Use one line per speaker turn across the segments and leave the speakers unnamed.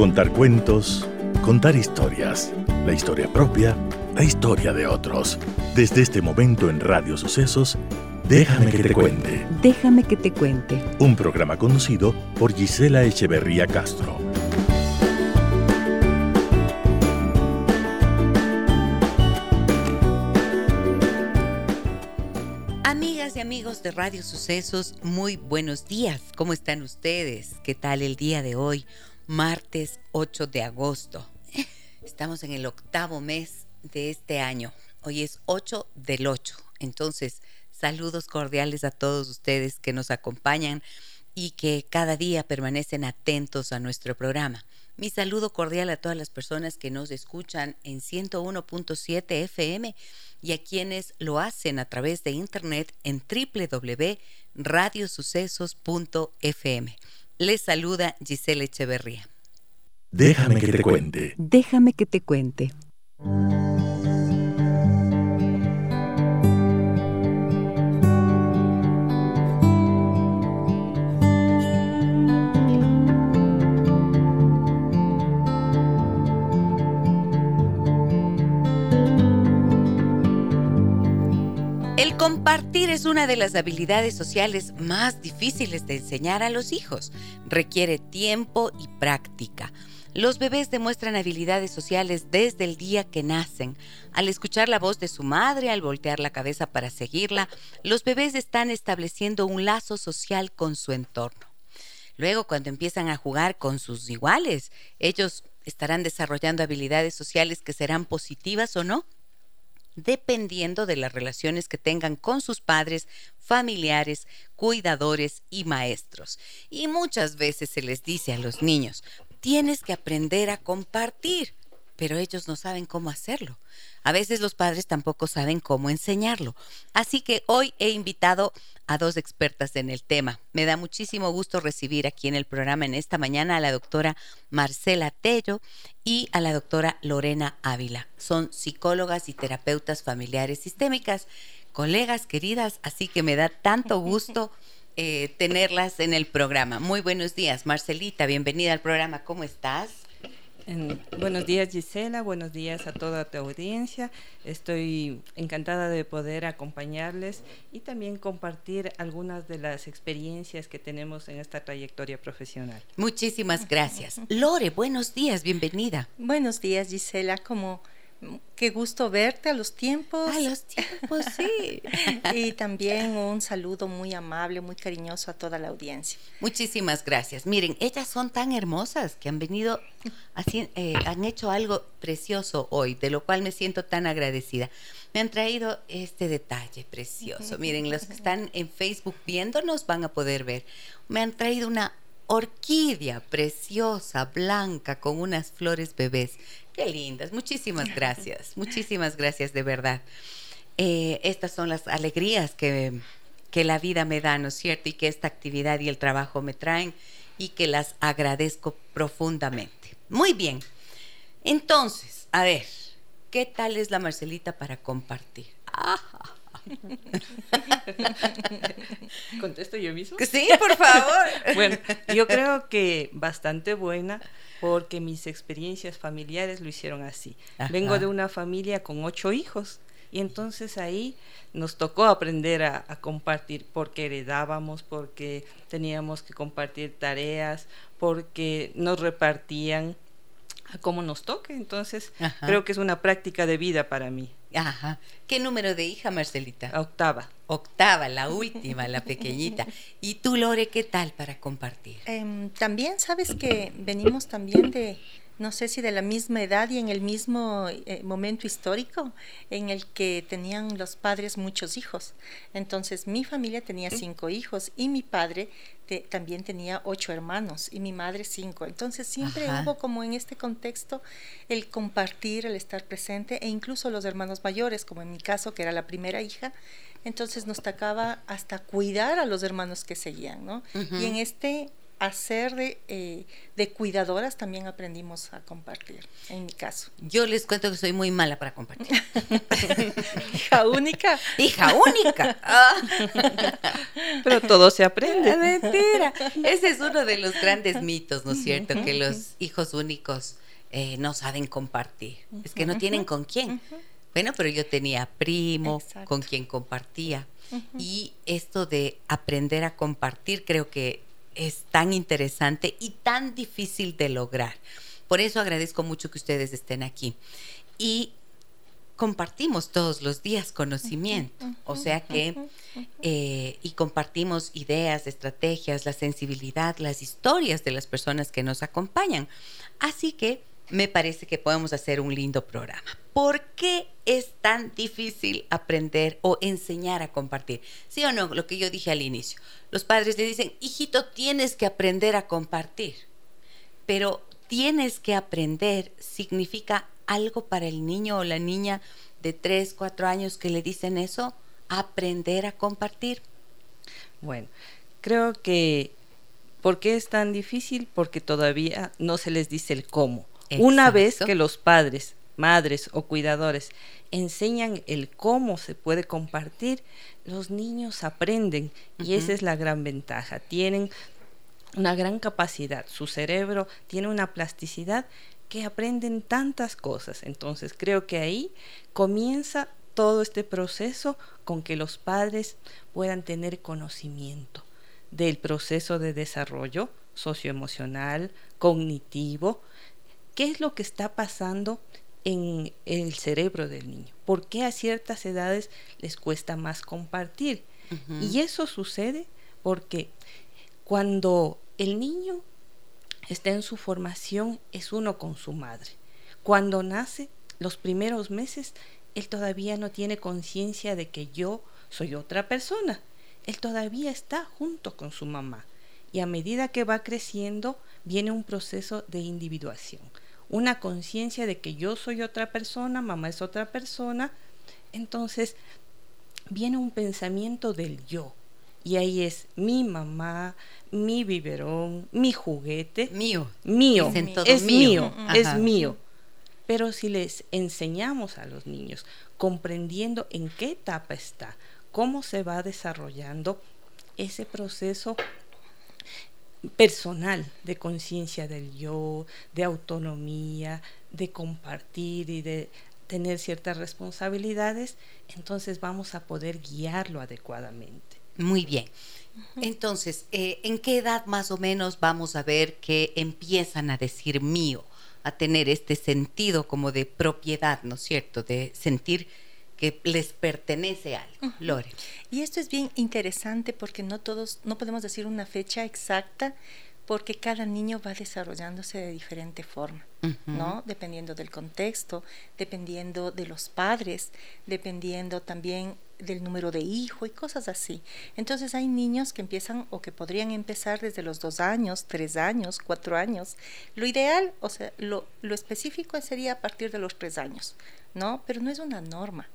Contar cuentos, contar historias, la historia propia, la historia de otros. Desde este momento en Radio Sucesos, Déjame que te cuente.
Déjame que te cuente.
Un programa conocido por Gisela Echeverría Castro.
Amigas y amigos de Radio Sucesos, muy buenos días. ¿Cómo están ustedes? ¿Qué tal el día de hoy? Martes 8 de agosto. Estamos en el octavo mes de este año. Hoy es 8 del 8. Entonces, Saludos cordiales a todos ustedes que nos acompañan y que cada día permanecen atentos a nuestro programa. Mi saludo cordial a todas las personas que nos escuchan en 101.7 FM y a quienes lo hacen a través de internet en www.radiosucesos.fm. Les saluda Giselle Echeverría.
Déjame que te cuente.
Déjame que te cuente. Compartir es una de las habilidades sociales más difíciles de enseñar a los hijos. Requiere tiempo y práctica. Los bebés demuestran habilidades sociales desde el día que nacen. Al escuchar la voz de su madre, al voltear la cabeza para seguirla, los bebés están estableciendo un lazo social con su entorno. Luego, cuando empiezan a jugar con sus iguales, ellos estarán desarrollando habilidades sociales que serán positivas o no dependiendo de las relaciones que tengan con sus padres, familiares, cuidadores y maestros. Y muchas veces se les dice a los niños, tienes que aprender a compartir, pero ellos no saben cómo hacerlo. A veces los padres tampoco saben cómo enseñarlo. Así que hoy he invitado a dos expertas en el tema. Me da muchísimo gusto recibir aquí en el programa en esta mañana a la doctora Marcela Tello y a la doctora Lorena Ávila. Son psicólogas y terapeutas familiares sistémicas, colegas queridas, así que me da tanto gusto eh, tenerlas en el programa. Muy buenos días, Marcelita, bienvenida al programa. ¿Cómo estás?
Buenos días Gisela, buenos días a toda tu audiencia. Estoy encantada de poder acompañarles y también compartir algunas de las experiencias que tenemos en esta trayectoria profesional.
Muchísimas gracias. Lore, buenos días, bienvenida.
Buenos días Gisela, como Qué gusto verte a los tiempos.
A los tiempos, sí.
y también un saludo muy amable, muy cariñoso a toda la audiencia.
Muchísimas gracias. Miren, ellas son tan hermosas que han venido, así, eh, han hecho algo precioso hoy, de lo cual me siento tan agradecida. Me han traído este detalle precioso. Miren, los que están en Facebook viéndonos van a poder ver. Me han traído una orquídea preciosa, blanca, con unas flores bebés. Qué lindas, muchísimas gracias, muchísimas gracias de verdad. Eh, estas son las alegrías que, que la vida me da, ¿no es cierto? Y que esta actividad y el trabajo me traen y que las agradezco profundamente. Muy bien, entonces, a ver, ¿qué tal es la Marcelita para compartir?
¿Contesto yo mismo?
Sí, por favor.
bueno, yo creo que bastante buena porque mis experiencias familiares lo hicieron así. Vengo de una familia con ocho hijos y entonces ahí nos tocó aprender a, compartir porque heredábamos, porque teníamos que compartir tareas, porque nos repartían a como nos toque. Entonces creo que es una práctica de vida para mí.
Ajá. ¿Qué número de hija, Marcelita?
Octava.
Octava, la última, la pequeñita. ¿Y tú, Lore, qué tal para compartir?
Em, también sabes que venimos también de, no sé si de la misma edad y en el mismo eh, momento histórico en el que tenían los padres muchos hijos. Entonces mi familia tenía cinco hijos y mi padre también tenía ocho hermanos y mi madre cinco. Entonces siempre hubo como en este contexto el compartir, el estar presente e incluso los hermanos mayores, como en mi caso que era la primera hija, entonces nos tocaba hasta cuidar a los hermanos que seguían, ¿no? Y en este hacer de, eh, de, cuidadoras también aprendimos a compartir, en mi caso.
Yo les cuento que soy muy mala para compartir.
Hija única.
Hija única.
Pero todo se aprende.
Mentira. Ese es uno de los grandes mitos, ¿no es cierto? Que los hijos únicos eh, no saben compartir. Es que no tienen con quién. Bueno, pero yo tenía primo con quien compartía. Y esto de aprender a compartir creo que es tan interesante y tan difícil de lograr. Por eso agradezco mucho que ustedes estén aquí. Y compartimos todos los días conocimiento, o sea que, eh, y compartimos ideas, estrategias, la sensibilidad, las historias de las personas que nos acompañan. Así que me parece que podemos hacer un lindo programa. ¿Por qué es tan difícil aprender o enseñar a compartir? ¿Sí o no? Lo que yo dije al inicio. Los padres le dicen, hijito, tienes que aprender a compartir. Pero tienes que aprender significa algo para el niño o la niña de 3, 4 años que le dicen eso, aprender a compartir.
Bueno, creo que ¿por qué es tan difícil? Porque todavía no se les dice el cómo. Una vez que los padres, madres o cuidadores enseñan el cómo se puede compartir, los niños aprenden y esa es la gran ventaja. Tienen una gran capacidad, su cerebro tiene una plasticidad que aprenden tantas cosas. Entonces creo que ahí comienza todo este proceso con que los padres puedan tener conocimiento del proceso de desarrollo socioemocional, cognitivo, qué es lo que está pasando en el cerebro del niño, por qué a ciertas edades les cuesta más compartir. Y eso sucede porque cuando el niño está en su formación es uno con su madre. Cuando nace, los primeros meses, él todavía no tiene conciencia de que yo soy otra persona. Él todavía está junto con su mamá. Y a medida que va creciendo, viene un proceso de individuación una conciencia de que yo soy otra persona, mamá es otra persona, entonces viene un pensamiento del yo. Y ahí es mi mamá, mi biberón, mi juguete.
Mío.
Mío. Es, mío, es mío. Pero si les enseñamos a los niños, comprendiendo en qué etapa está, cómo se va desarrollando ese proceso personal de conciencia del yo, de autonomía, de compartir y de tener ciertas responsabilidades, entonces vamos a poder guiarlo adecuadamente.
Muy bien. Entonces, eh, ¿en qué edad más o menos vamos a ver que empiezan a decir mío, a tener este sentido como de propiedad, ¿no es cierto? De sentir que les pertenece algo. Lore.
Y esto es bien interesante porque no todos, no podemos decir una fecha exacta porque cada niño va desarrollándose de diferente forma, ¿no? Dependiendo del contexto, dependiendo de los padres, dependiendo también del número de hijo y cosas así. Entonces hay niños que empiezan o que podrían empezar desde los dos años, tres años, cuatro años. Lo ideal, o sea, lo, lo específico sería a partir de los tres años, ¿no? Pero no es una norma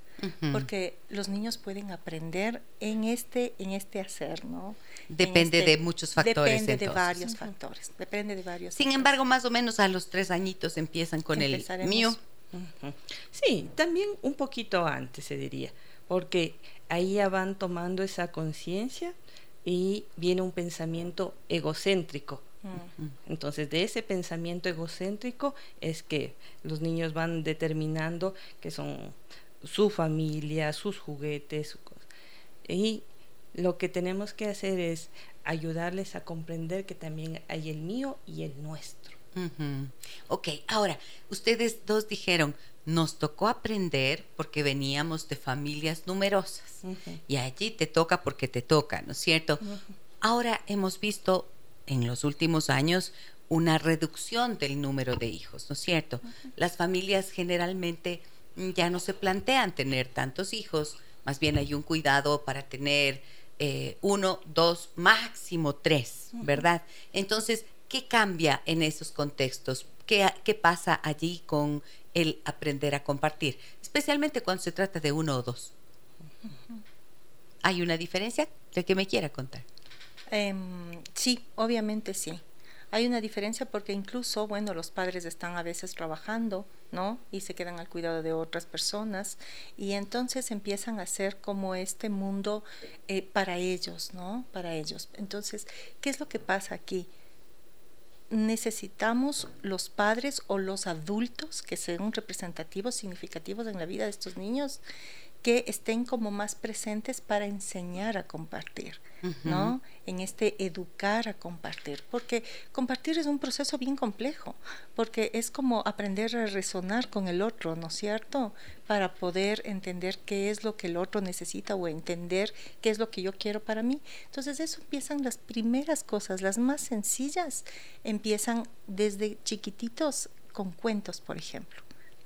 porque los niños pueden aprender en este, en este hacer, ¿no?
Depende
este
de muchos factores.
Depende de varios factores, depende de varios.
Sin embargo, más o menos a los tres añitos empiezan con el mío.
Sí, también un poquito antes se diría, porque ahí ya van tomando esa conciencia y viene un pensamiento egocéntrico. Entonces, de ese pensamiento egocéntrico es que los niños van determinando que son su familia, sus juguetes. Y lo que tenemos que hacer es ayudarles a comprender que también hay el mío y el nuestro.
Ok, ahora, ustedes dos dijeron, nos tocó aprender porque veníamos de familias numerosas y allí te toca porque te toca, ¿no es cierto? Ahora hemos visto en los últimos años una reducción del número de hijos, ¿no es cierto? Las familias generalmente ya no se plantean tener tantos hijos, más bien hay un cuidado para tener eh, uno, dos, máximo tres, ¿verdad? Entonces, ¿qué cambia en esos contextos? ¿Qué, ¿Qué, pasa allí con el aprender a compartir? Especialmente cuando se trata de uno o dos. ¿Hay una diferencia? ¿De que me quiera contar?
Em, sí, obviamente sí. Hay una diferencia porque incluso, bueno, los padres están a veces trabajando, ¿no? Y se quedan al cuidado de otras personas y entonces empiezan a hacer como este mundo eh, para ellos, ¿no? Para ellos. Entonces, ¿qué es lo que pasa aquí? necesitamos los padres o los adultos que sean representativos, significativos en la vida de estos niños, que estén como más presentes para enseñar a compartir, ¿no? En este educar a compartir, porque compartir es un proceso bien complejo, porque es como aprender a resonar con el otro, ¿no es cierto? Para poder entender qué es lo que el otro necesita o entender qué es lo que yo quiero para mí. Entonces eso empiezan las primeras cosas, las más sencillas, empiezan desde chiquititos con cuentos, por ejemplo.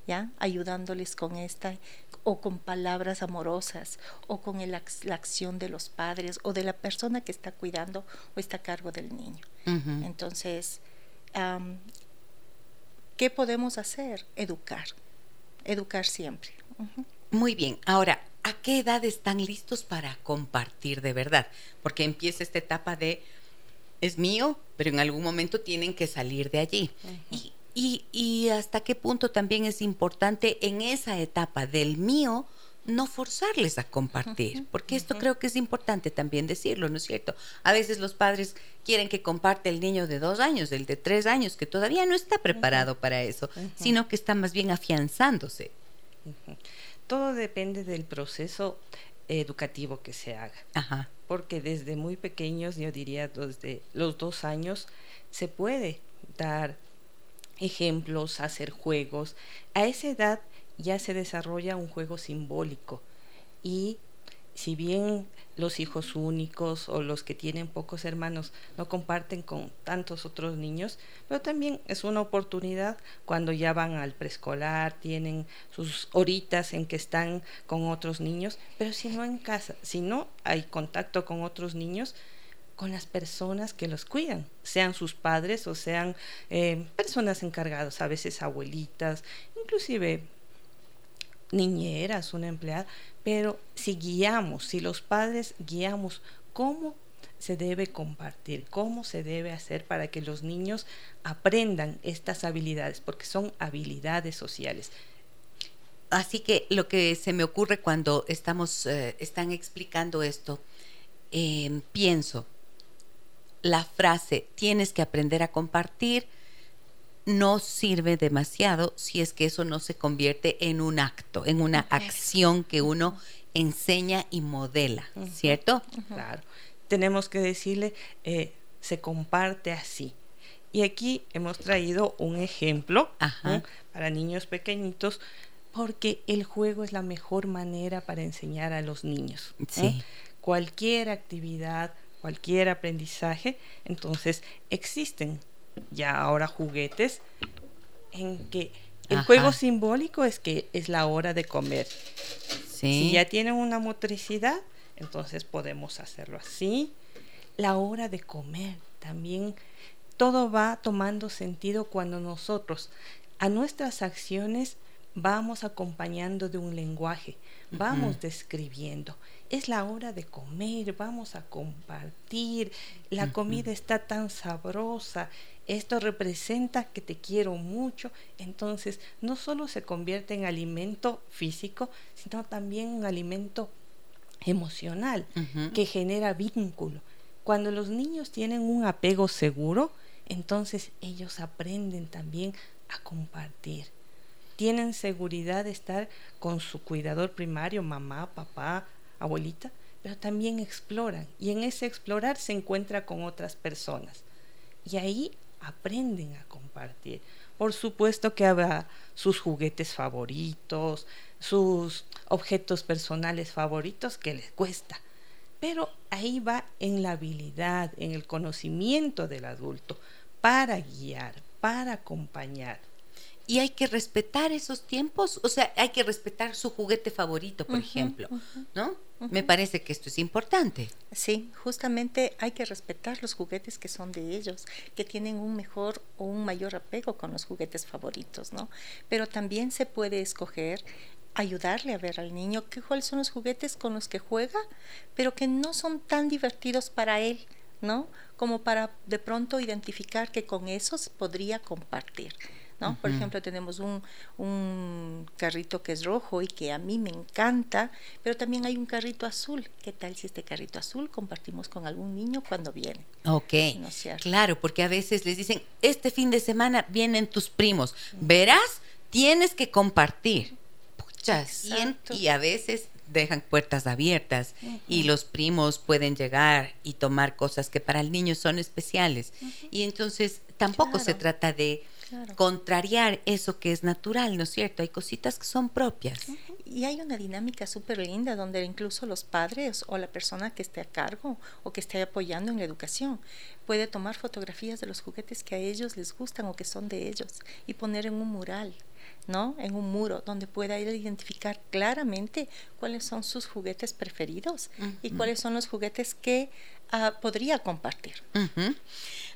¿Ya? ayudándoles con esta o con palabras amorosas o con la acción de los padres o de la persona que está cuidando o está a cargo del niño. Entonces, ¿qué podemos hacer? Educar, educar siempre.
Muy bien, ahora, ¿a qué edad están listos para compartir de verdad? Porque empieza esta etapa de, es mío, pero en algún momento tienen que salir de allí. Y y, hasta qué punto también es importante en esa etapa del mío no forzarles a compartir, porque esto creo que es importante también decirlo, ¿no es cierto? A veces los padres quieren que comparte el niño de dos años, el de tres años, que todavía no está preparado para eso, sino que está más bien afianzándose.
Todo depende del proceso educativo que se haga, porque desde muy pequeños, yo diría desde los dos años, se puede dar ejemplos, hacer juegos. A esa edad ya se desarrolla un juego simbólico y si bien los hijos únicos o los que tienen pocos hermanos no comparten con tantos otros niños, pero también es una oportunidad cuando ya van al preescolar, tienen sus horitas en que están con otros niños, pero si no en casa, si no hay contacto con otros niños, con las personas que los cuidan, sean sus padres o sean eh, personas encargadas, a veces abuelitas, inclusive niñeras, una empleada, pero si guiamos, si los padres guiamos cómo se debe compartir, cómo se debe hacer para que los niños aprendan estas habilidades, porque son habilidades sociales.
Así que lo que se me ocurre cuando estamos, eh, están explicando esto, eh, pienso, la frase tienes que aprender a compartir no sirve demasiado si es que eso no se convierte en un acto, en una acción que uno enseña y modela, ¿cierto?
Claro. Tenemos que decirle, eh, se comparte así. Y aquí hemos traído un ejemplo para niños pequeñitos, porque el juego es la mejor manera para enseñar a los niños. Sí. Cualquier actividad cualquier aprendizaje. Entonces existen ya ahora juguetes en que el juego simbólico es que es la hora de comer. Si ya tienen una motricidad, entonces podemos hacerlo así. La hora de comer también. Todo va tomando sentido cuando nosotros a nuestras acciones vamos acompañando de un lenguaje, vamos describiendo es la hora de comer, vamos a compartir, la comida está tan sabrosa, esto representa que te quiero mucho, entonces no solo se convierte en alimento físico, sino también en alimento emocional que genera vínculo. Cuando los niños tienen un apego seguro, entonces ellos aprenden también a compartir. Tienen seguridad de estar con su cuidador primario, mamá, papá, abuelita, pero también exploran y en ese explorar se encuentra con otras personas y ahí aprenden a compartir. Por supuesto que habrá sus juguetes favoritos, sus objetos personales favoritos que les cuesta, pero ahí va en la habilidad, en el conocimiento del adulto para guiar, para acompañar
y hay que respetar esos tiempos, o sea, hay que respetar su juguete favorito, por ejemplo, ¿no? Me parece que esto es importante.
Sí, justamente hay que respetar los juguetes que son de ellos, que tienen un mejor o un mayor apego con los juguetes favoritos, ¿no? Pero también se puede escoger ayudarle a ver al niño qué cuáles son los juguetes con los que juega, pero que no son tan divertidos para él ¿no? Como para de pronto identificar que con esos podría compartir. ¿No? Por ejemplo, tenemos un, un, carrito que es rojo y que a mí me encanta, pero también hay un carrito azul. ¿Qué tal si este carrito azul compartimos con algún niño cuando viene?
Ok, claro, porque a veces les dicen, este fin de semana vienen tus primos, verás, tienes que compartir. Pucha, y a veces dejan puertas abiertas y los primos pueden llegar y tomar cosas que para el niño son especiales. Y entonces tampoco se trata de contrariar eso que es natural, ¿no es cierto? Hay cositas que son propias.
Y hay una dinámica súper linda donde incluso los padres o la persona que esté a cargo o que esté apoyando en la educación puede tomar fotografías de los juguetes que a ellos les gustan o que son de ellos y poner en un mural. ¿no? En un muro donde pueda ir a identificar claramente cuáles son sus juguetes preferidos y cuáles son los juguetes que ah, podría compartir.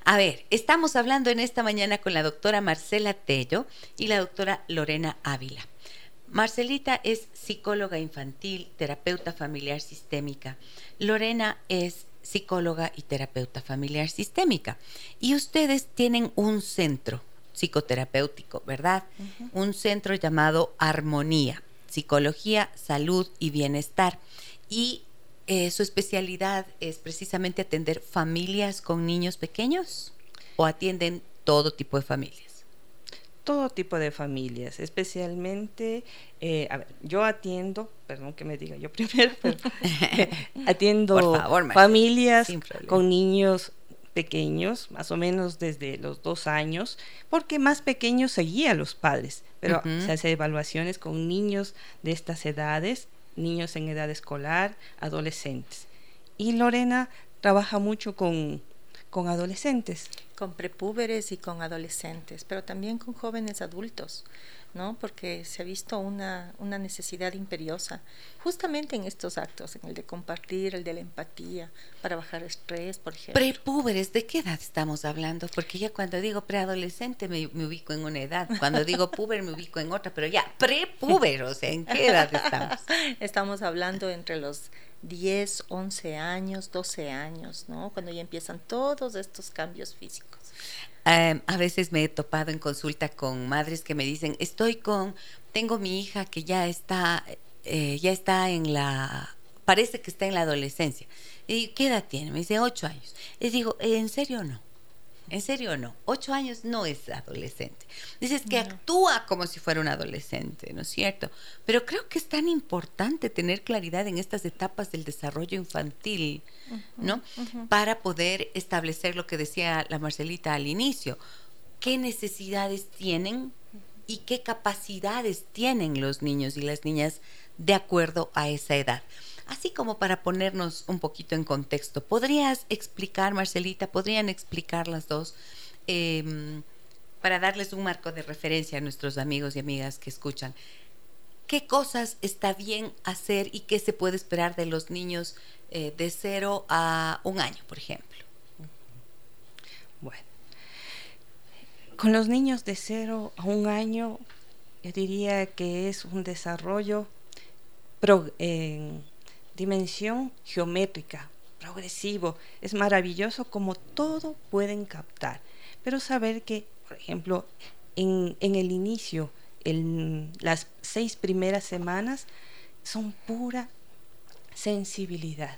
A ver, estamos hablando en esta mañana con la doctora Marcela Tello y la doctora Lorena Ávila. Marcelita es psicóloga infantil, terapeuta familiar sistémica. Lorena es psicóloga y terapeuta familiar sistémica. Y ustedes tienen un centro psicoterapéutico, ¿verdad? Un centro llamado Armonía, Psicología, Salud y Bienestar. Y eh, su especialidad es precisamente atender familias con niños pequeños o atienden todo tipo de familias.
Todo tipo de familias, especialmente, eh, a ver, yo atiendo, perdón que me diga yo primero, pero, atiendo familias con niños pequeños, más o menos desde los dos años, porque más pequeños seguía a los padres, pero se hace evaluaciones con niños de estas edades, niños en edad escolar, adolescentes. Y Lorena trabaja mucho con, con adolescentes.
Con prepúberes y con adolescentes, pero también con jóvenes adultos. ¿No? Porque se ha visto una, una necesidad imperiosa, justamente en estos actos, en el de compartir, el de la empatía, para bajar estrés, por ejemplo.
Prepúberes, ¿de qué edad estamos hablando? Porque ya cuando digo preadolescente me, me ubico en una edad, cuando digo puber me ubico en otra, pero ya, prepúber, o sea, ¿en qué edad estamos?
Estamos hablando entre los 10, 11 años, 12 años, ¿no? Cuando ya empiezan todos estos cambios físicos.
Em, a veces me he topado en consulta con madres que me dicen, estoy con, tengo mi hija que ya está, eh, ya está en la, parece que está en la adolescencia. ¿Y qué edad tiene? Me dice ocho años. Les digo, ¿en serio no? ¿En serio no? Ocho años no es adolescente. Dices que actúa como si fuera un adolescente, ¿no es cierto? Pero creo que es tan importante tener claridad en estas etapas del desarrollo infantil, ¿no? Para poder establecer lo que decía la Marcelita al inicio. ¿Qué necesidades tienen y qué capacidades tienen los niños y las niñas de acuerdo a esa edad? Así como para ponernos un poquito en contexto, ¿podrías explicar, Marcelita, podrían explicar las dos, em, para darles un marco de referencia a nuestros amigos y amigas que escuchan, qué cosas está bien hacer y qué se puede esperar de los niños eh, de cero a un año, por ejemplo?
Bueno, con los niños de cero a un año, yo diría que es un desarrollo dimensión geométrica, progresivo. Es maravilloso como todo pueden captar. Pero saber que, por ejemplo, en, el inicio, en las seis primeras semanas, son pura sensibilidad.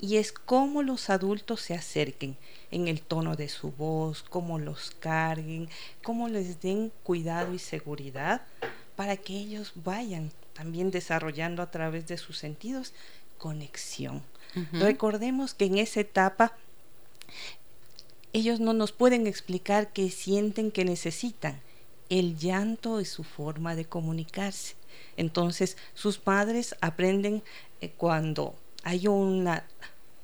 Y es cómo los adultos se acerquen en el tono de su voz, cómo los carguen, cómo les den cuidado y seguridad para que ellos vayan también desarrollando a través de sus sentidos conexión. Recordemos que en esa etapa ellos no nos pueden explicar qué sienten que necesitan. El llanto es su forma de comunicarse. Entonces sus padres aprenden eh, cuando hay una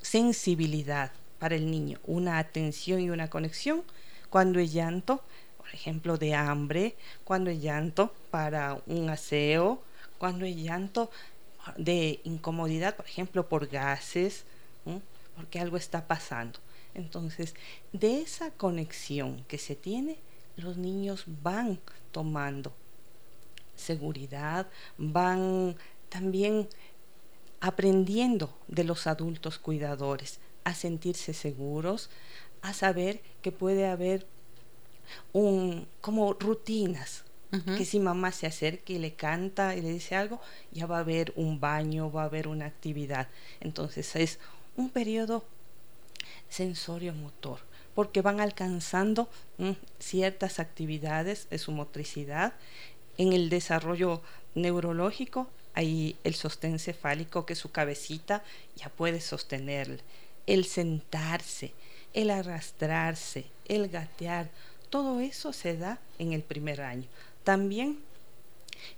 sensibilidad para el niño, una atención y una conexión, cuando el llanto, por ejemplo, de hambre, cuando el llanto para un aseo, cuando el llanto de incomodidad, por ejemplo, por gases, porque algo está pasando. Entonces, de esa conexión que se tiene, los niños van tomando seguridad, van también aprendiendo de los adultos cuidadores, a sentirse seguros, a saber que puede haber un, como rutinas, que si mamá se acerca y le canta y le dice algo, ya va a haber un baño, va a haber una actividad. Entonces es un periodo sensorio-motor, porque van alcanzando mm, ciertas actividades de su motricidad. En el desarrollo neurológico hay el sostén cefálico que su cabecita ya puede sostener, el sentarse, el arrastrarse, el gatear, todo eso se da en el primer año. También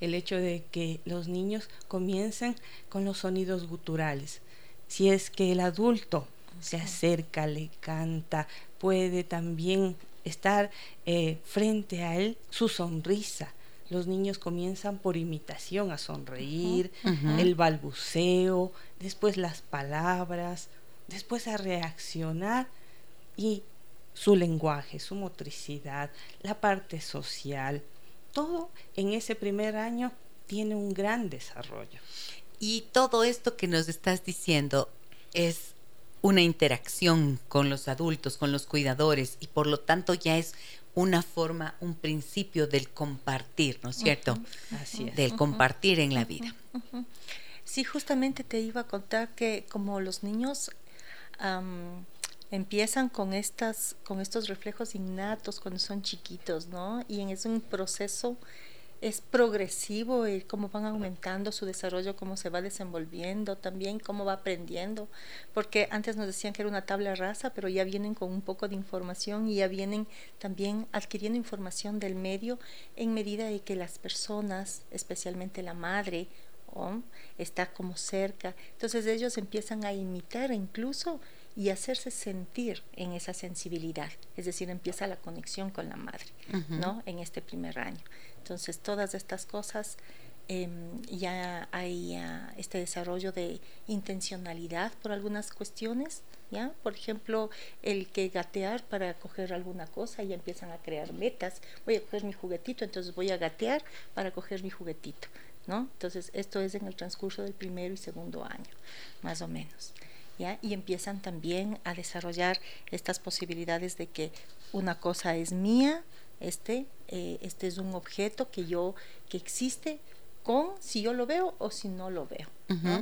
el hecho de que los niños comiencen con los sonidos guturales. Si es que el adulto se acerca, le canta, puede también estar eh, frente a él su sonrisa. Los niños comienzan por imitación a sonreír, el balbuceo, después las palabras, después a reaccionar y su lenguaje, su motricidad, la parte social, todo en ese primer año tiene un gran desarrollo.
Y todo esto que nos estás diciendo es una interacción con los adultos, con los cuidadores, y por lo tanto ya es una forma, un principio del compartir, ¿no es cierto?
Así es.
Del compartir en la vida.
Sí, justamente te iba a contar que como los niños empiezan con estas con estos reflejos innatos cuando son chiquitos, ¿no? Y es un proceso es progresivo y cómo van aumentando su desarrollo, cómo se va desenvolviendo, también cómo va aprendiendo, porque antes nos decían que era una tabla rasa, pero ya vienen con un poco de información y ya vienen también adquiriendo información del medio en medida de que las personas, especialmente la madre, está como cerca, entonces ellos empiezan a imitar incluso y hacerse sentir en esa sensibilidad, es decir, empieza la conexión con la madre, ¿no? En este primer año. Entonces, todas estas cosas em, ya hay este desarrollo de intencionalidad por algunas cuestiones, ¿ya? Por ejemplo, el que gatear para coger alguna cosa, ya empiezan a crear metas. Voy a coger mi juguetito, entonces voy a gatear para coger mi juguetito, ¿no? Entonces, esto es en el transcurso del primero y segundo año, más o menos y empiezan también a desarrollar estas posibilidades de que una cosa es mía, este, eh, este es un objeto que yo, que existe con si yo lo veo o si no lo veo.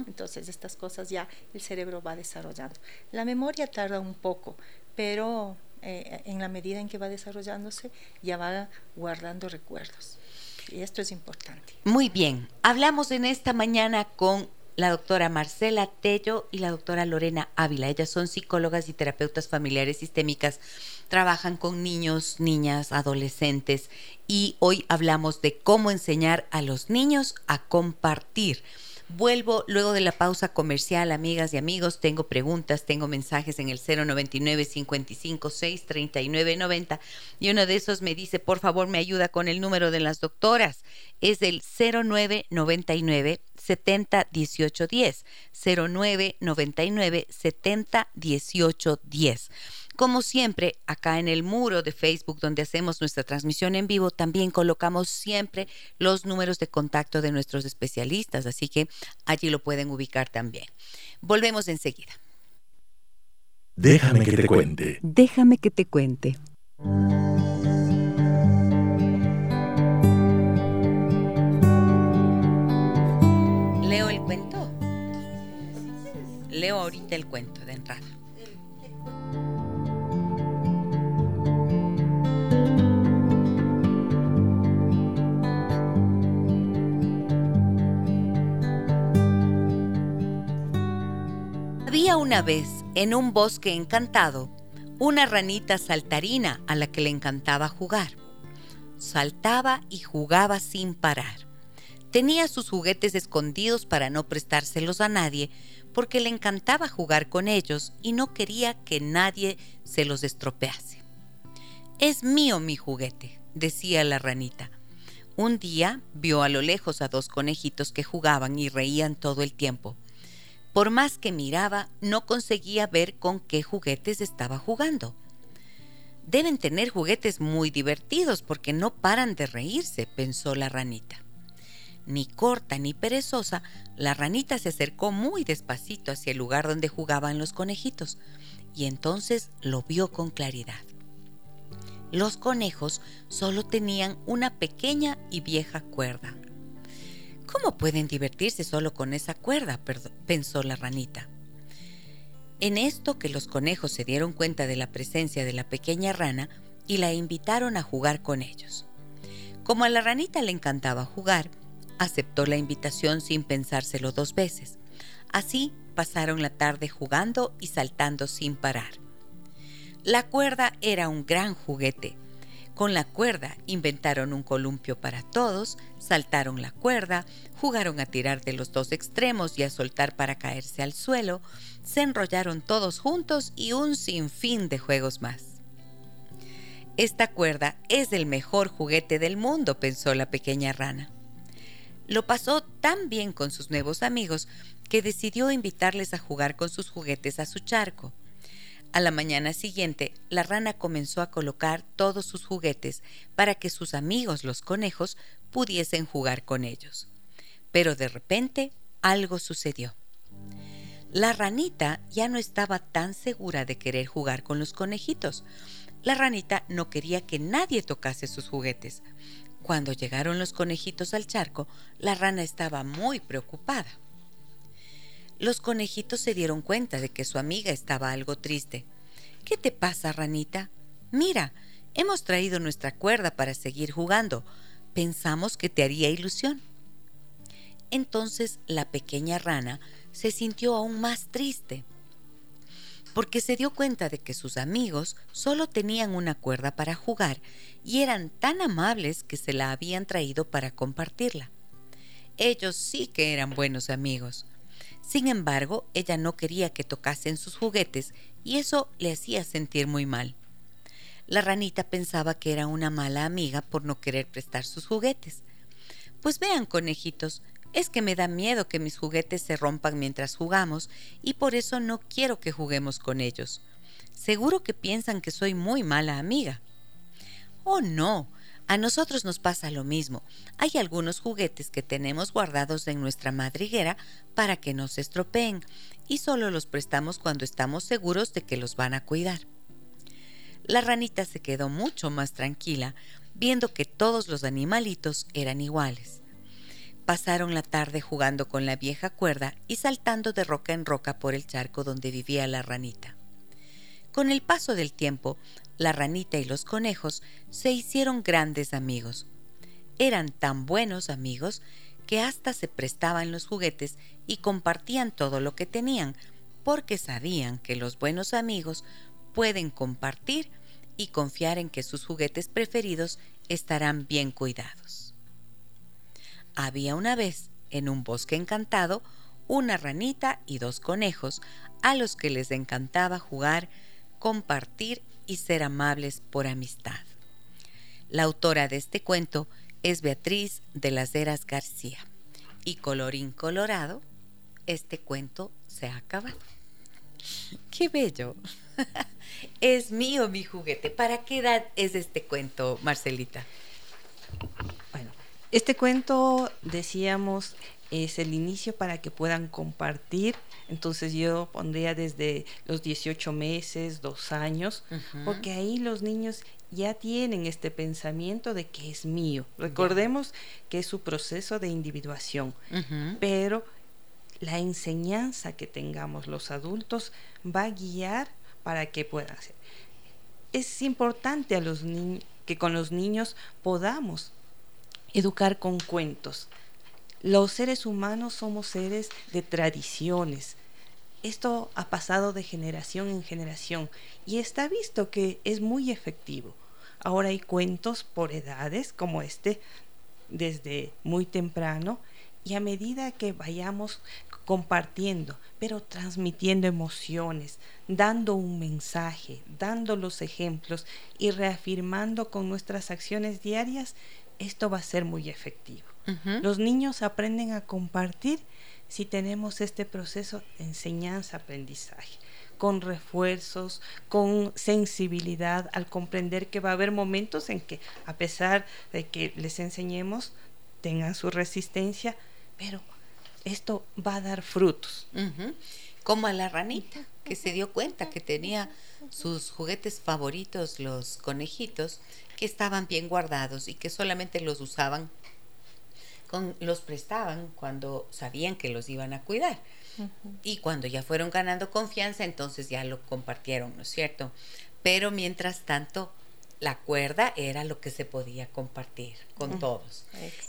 Entonces estas cosas ya el cerebro va desarrollando. La memoria tarda un poco, pero eh, en la medida en que va desarrollándose ya va guardando recuerdos. Y esto es importante.
Muy bien, hablamos en esta mañana con la doctora Marcela Tello y la doctora Lorena Ávila. Ellas son psicólogas y terapeutas familiares sistémicas, trabajan con niños, niñas, adolescentes. Y hoy hablamos de cómo enseñar a los niños a compartir Vuelvo luego de la pausa comercial, amigas y amigos. Tengo preguntas, tengo mensajes en el 099 55 6 39 90 y uno de esos me dice, por favor, me ayuda con el número de las doctoras. Es el 0999 70 18 10. 0999 70 18 10. Como siempre, acá en el muro de Facebook donde hacemos nuestra transmisión en vivo, también colocamos siempre los números de contacto de nuestros especialistas, así que allí lo pueden ubicar también. Volvemos enseguida.
Déjame que te cuente.
Déjame que te cuente. Leo el cuento. Leo ahorita el cuento de entrada. Una vez, en un bosque encantado, una ranita saltarina a la que le encantaba jugar. Saltaba y jugaba sin parar. Tenía sus juguetes escondidos para no prestárselos a nadie, porque le encantaba jugar con ellos y no quería que nadie se los estropease. Es mío mi juguete, decía la ranita. Un día vio a lo lejos a dos conejitos que jugaban y reían todo el tiempo. Por más que miraba, no conseguía ver con qué juguetes estaba jugando. Deben tener juguetes muy divertidos porque no paran de reírse, pensó la ranita. Ni corta ni perezosa, la ranita se acercó muy despacito hacia el lugar donde jugaban los conejitos. y entonces lo vio con claridad. Los conejos solo tenían una pequeña y vieja cuerda. ¿Cómo pueden divertirse solo con esa cuerda? pensó la ranita. En esto que los conejos se dieron cuenta de la presencia de la pequeña rana y la invitaron a jugar con ellos. Como a la ranita le encantaba jugar, aceptó la invitación sin pensárselo dos veces. Así pasaron la tarde jugando y saltando sin parar. La cuerda era un gran juguete. Con la cuerda inventaron un columpio para todos, saltaron la cuerda, jugaron a tirar de los dos extremos y a soltar para caerse al suelo, se enrollaron todos juntos y un sinfín de juegos más. Esta cuerda es el mejor juguete del mundo, pensó la pequeña rana. Lo pasó tan bien con sus nuevos amigos que decidió invitarles a jugar con sus juguetes a su charco. A la mañana siguiente, la rana comenzó a colocar todos sus juguetes para que sus amigos los conejos pudiesen jugar con ellos. Pero de repente algo sucedió. La ranita ya no estaba tan segura de querer jugar con los conejitos. La ranita no quería que nadie tocase sus juguetes. Cuando llegaron los conejitos al charco, la rana estaba muy preocupada. Los conejitos se dieron cuenta de que su amiga estaba algo triste. ¿Qué te pasa, ranita? Mira, hemos traído nuestra cuerda para seguir jugando. Pensamos que te haría ilusión. Entonces la pequeña rana se sintió aún más triste, porque se dio cuenta de que sus amigos solo tenían una cuerda para jugar y eran tan amables que se la habían traído para compartirla. Ellos sí que eran buenos amigos. Sin embargo, ella no quería que tocasen sus juguetes y eso le hacía sentir muy mal. La ranita pensaba que era una mala amiga por no querer prestar sus juguetes. Pues vean, conejitos, es que me da miedo que mis juguetes se rompan mientras jugamos y por eso no quiero que juguemos con ellos. Seguro que piensan que soy muy mala amiga. Oh, no, a nosotros nos pasa lo mismo. Hay algunos juguetes que tenemos guardados en nuestra madriguera para que no se estropeen y solo los prestamos cuando estamos seguros de que los van a cuidar. La ranita se quedó mucho más tranquila viendo que todos los animalitos eran iguales. Pasaron la tarde jugando con la vieja cuerda y saltando de roca en roca por el charco donde vivía la ranita. Con el paso del tiempo, la ranita y los conejos se hicieron grandes amigos. Eran tan buenos amigos que hasta se prestaban los juguetes y compartían todo lo que tenían, porque sabían que los buenos amigos pueden compartir y confiar en que sus juguetes preferidos estarán bien cuidados. Había una vez, en un bosque encantado, una ranita y dos conejos a los que les encantaba jugar, compartir y ser amables por amistad. La autora de este cuento es Beatriz de las Heras García. Y colorín colorado, este cuento se ha acabado. ¡Qué bello! es mío mi juguete. ¿Para qué edad es este cuento, Marcelita?
Bueno, este cuento, decíamos, es el inicio para que puedan compartir. Entonces yo pondría desde los 18 meses, dos años, porque ahí los niños ya tienen este pensamiento de que es mío. Recordemos que es su proceso de individuación, pero la enseñanza que tengamos los adultos va a guiar para que puedan hacer. Es importante a los que con los niños podamos educar con cuentos los seres humanos somos seres de tradiciones. Esto ha pasado de generación en generación y está visto que es muy efectivo. Ahora hay cuentos por edades como este desde muy temprano y a medida que vayamos compartiendo, pero transmitiendo emociones, dando un mensaje, dando los ejemplos y reafirmando con nuestras acciones diarias, esto va a ser muy efectivo. Los niños aprenden a compartir si tenemos este proceso de enseñanza-aprendizaje, con refuerzos, con sensibilidad, al comprender que va a haber momentos en que, a pesar de que les enseñemos, tengan su resistencia, pero esto va a dar frutos.
Como a la ranita, que se dio cuenta que tenía sus juguetes favoritos, los conejitos, que estaban bien guardados y que solamente los usaban, con, los prestaban cuando sabían que los iban a cuidar. Y cuando ya fueron ganando confianza, entonces ya lo compartieron, ¿no es cierto? Pero mientras tanto, la cuerda era lo que se podía compartir con todos.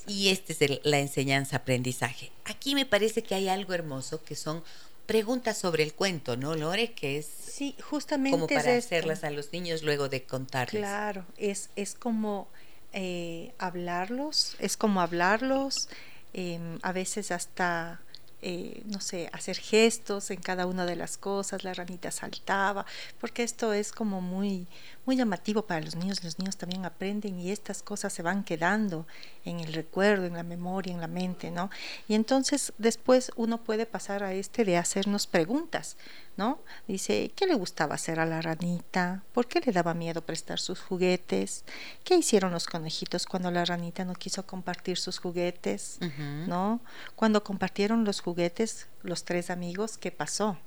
Y esta es la enseñanza-aprendizaje. Aquí me parece que hay algo hermoso que son preguntas sobre el cuento, ¿no, Lore? Que es
sí, justamente
como para hacerlas a los niños luego de contarles.
Claro, es, es como eh, hablarlos, es como hablarlos, em, a veces hasta eh, no sé, hacer gestos en cada una de las cosas, la ranita saltaba, porque esto es como muy, muy llamativo para los niños, los niños también aprenden y estas cosas se van quedando en el recuerdo, en la memoria, en la mente, ¿no? Y entonces después uno puede pasar a este de hacernos preguntas, ¿no? Dice, ¿qué le gustaba hacer a la ranita? ¿Por qué le daba miedo prestar sus juguetes? ¿Qué hicieron los conejitos cuando la ranita no quiso compartir sus juguetes? ¿No? Cuando compartieron los juguetes, los tres amigos, ¿qué pasó?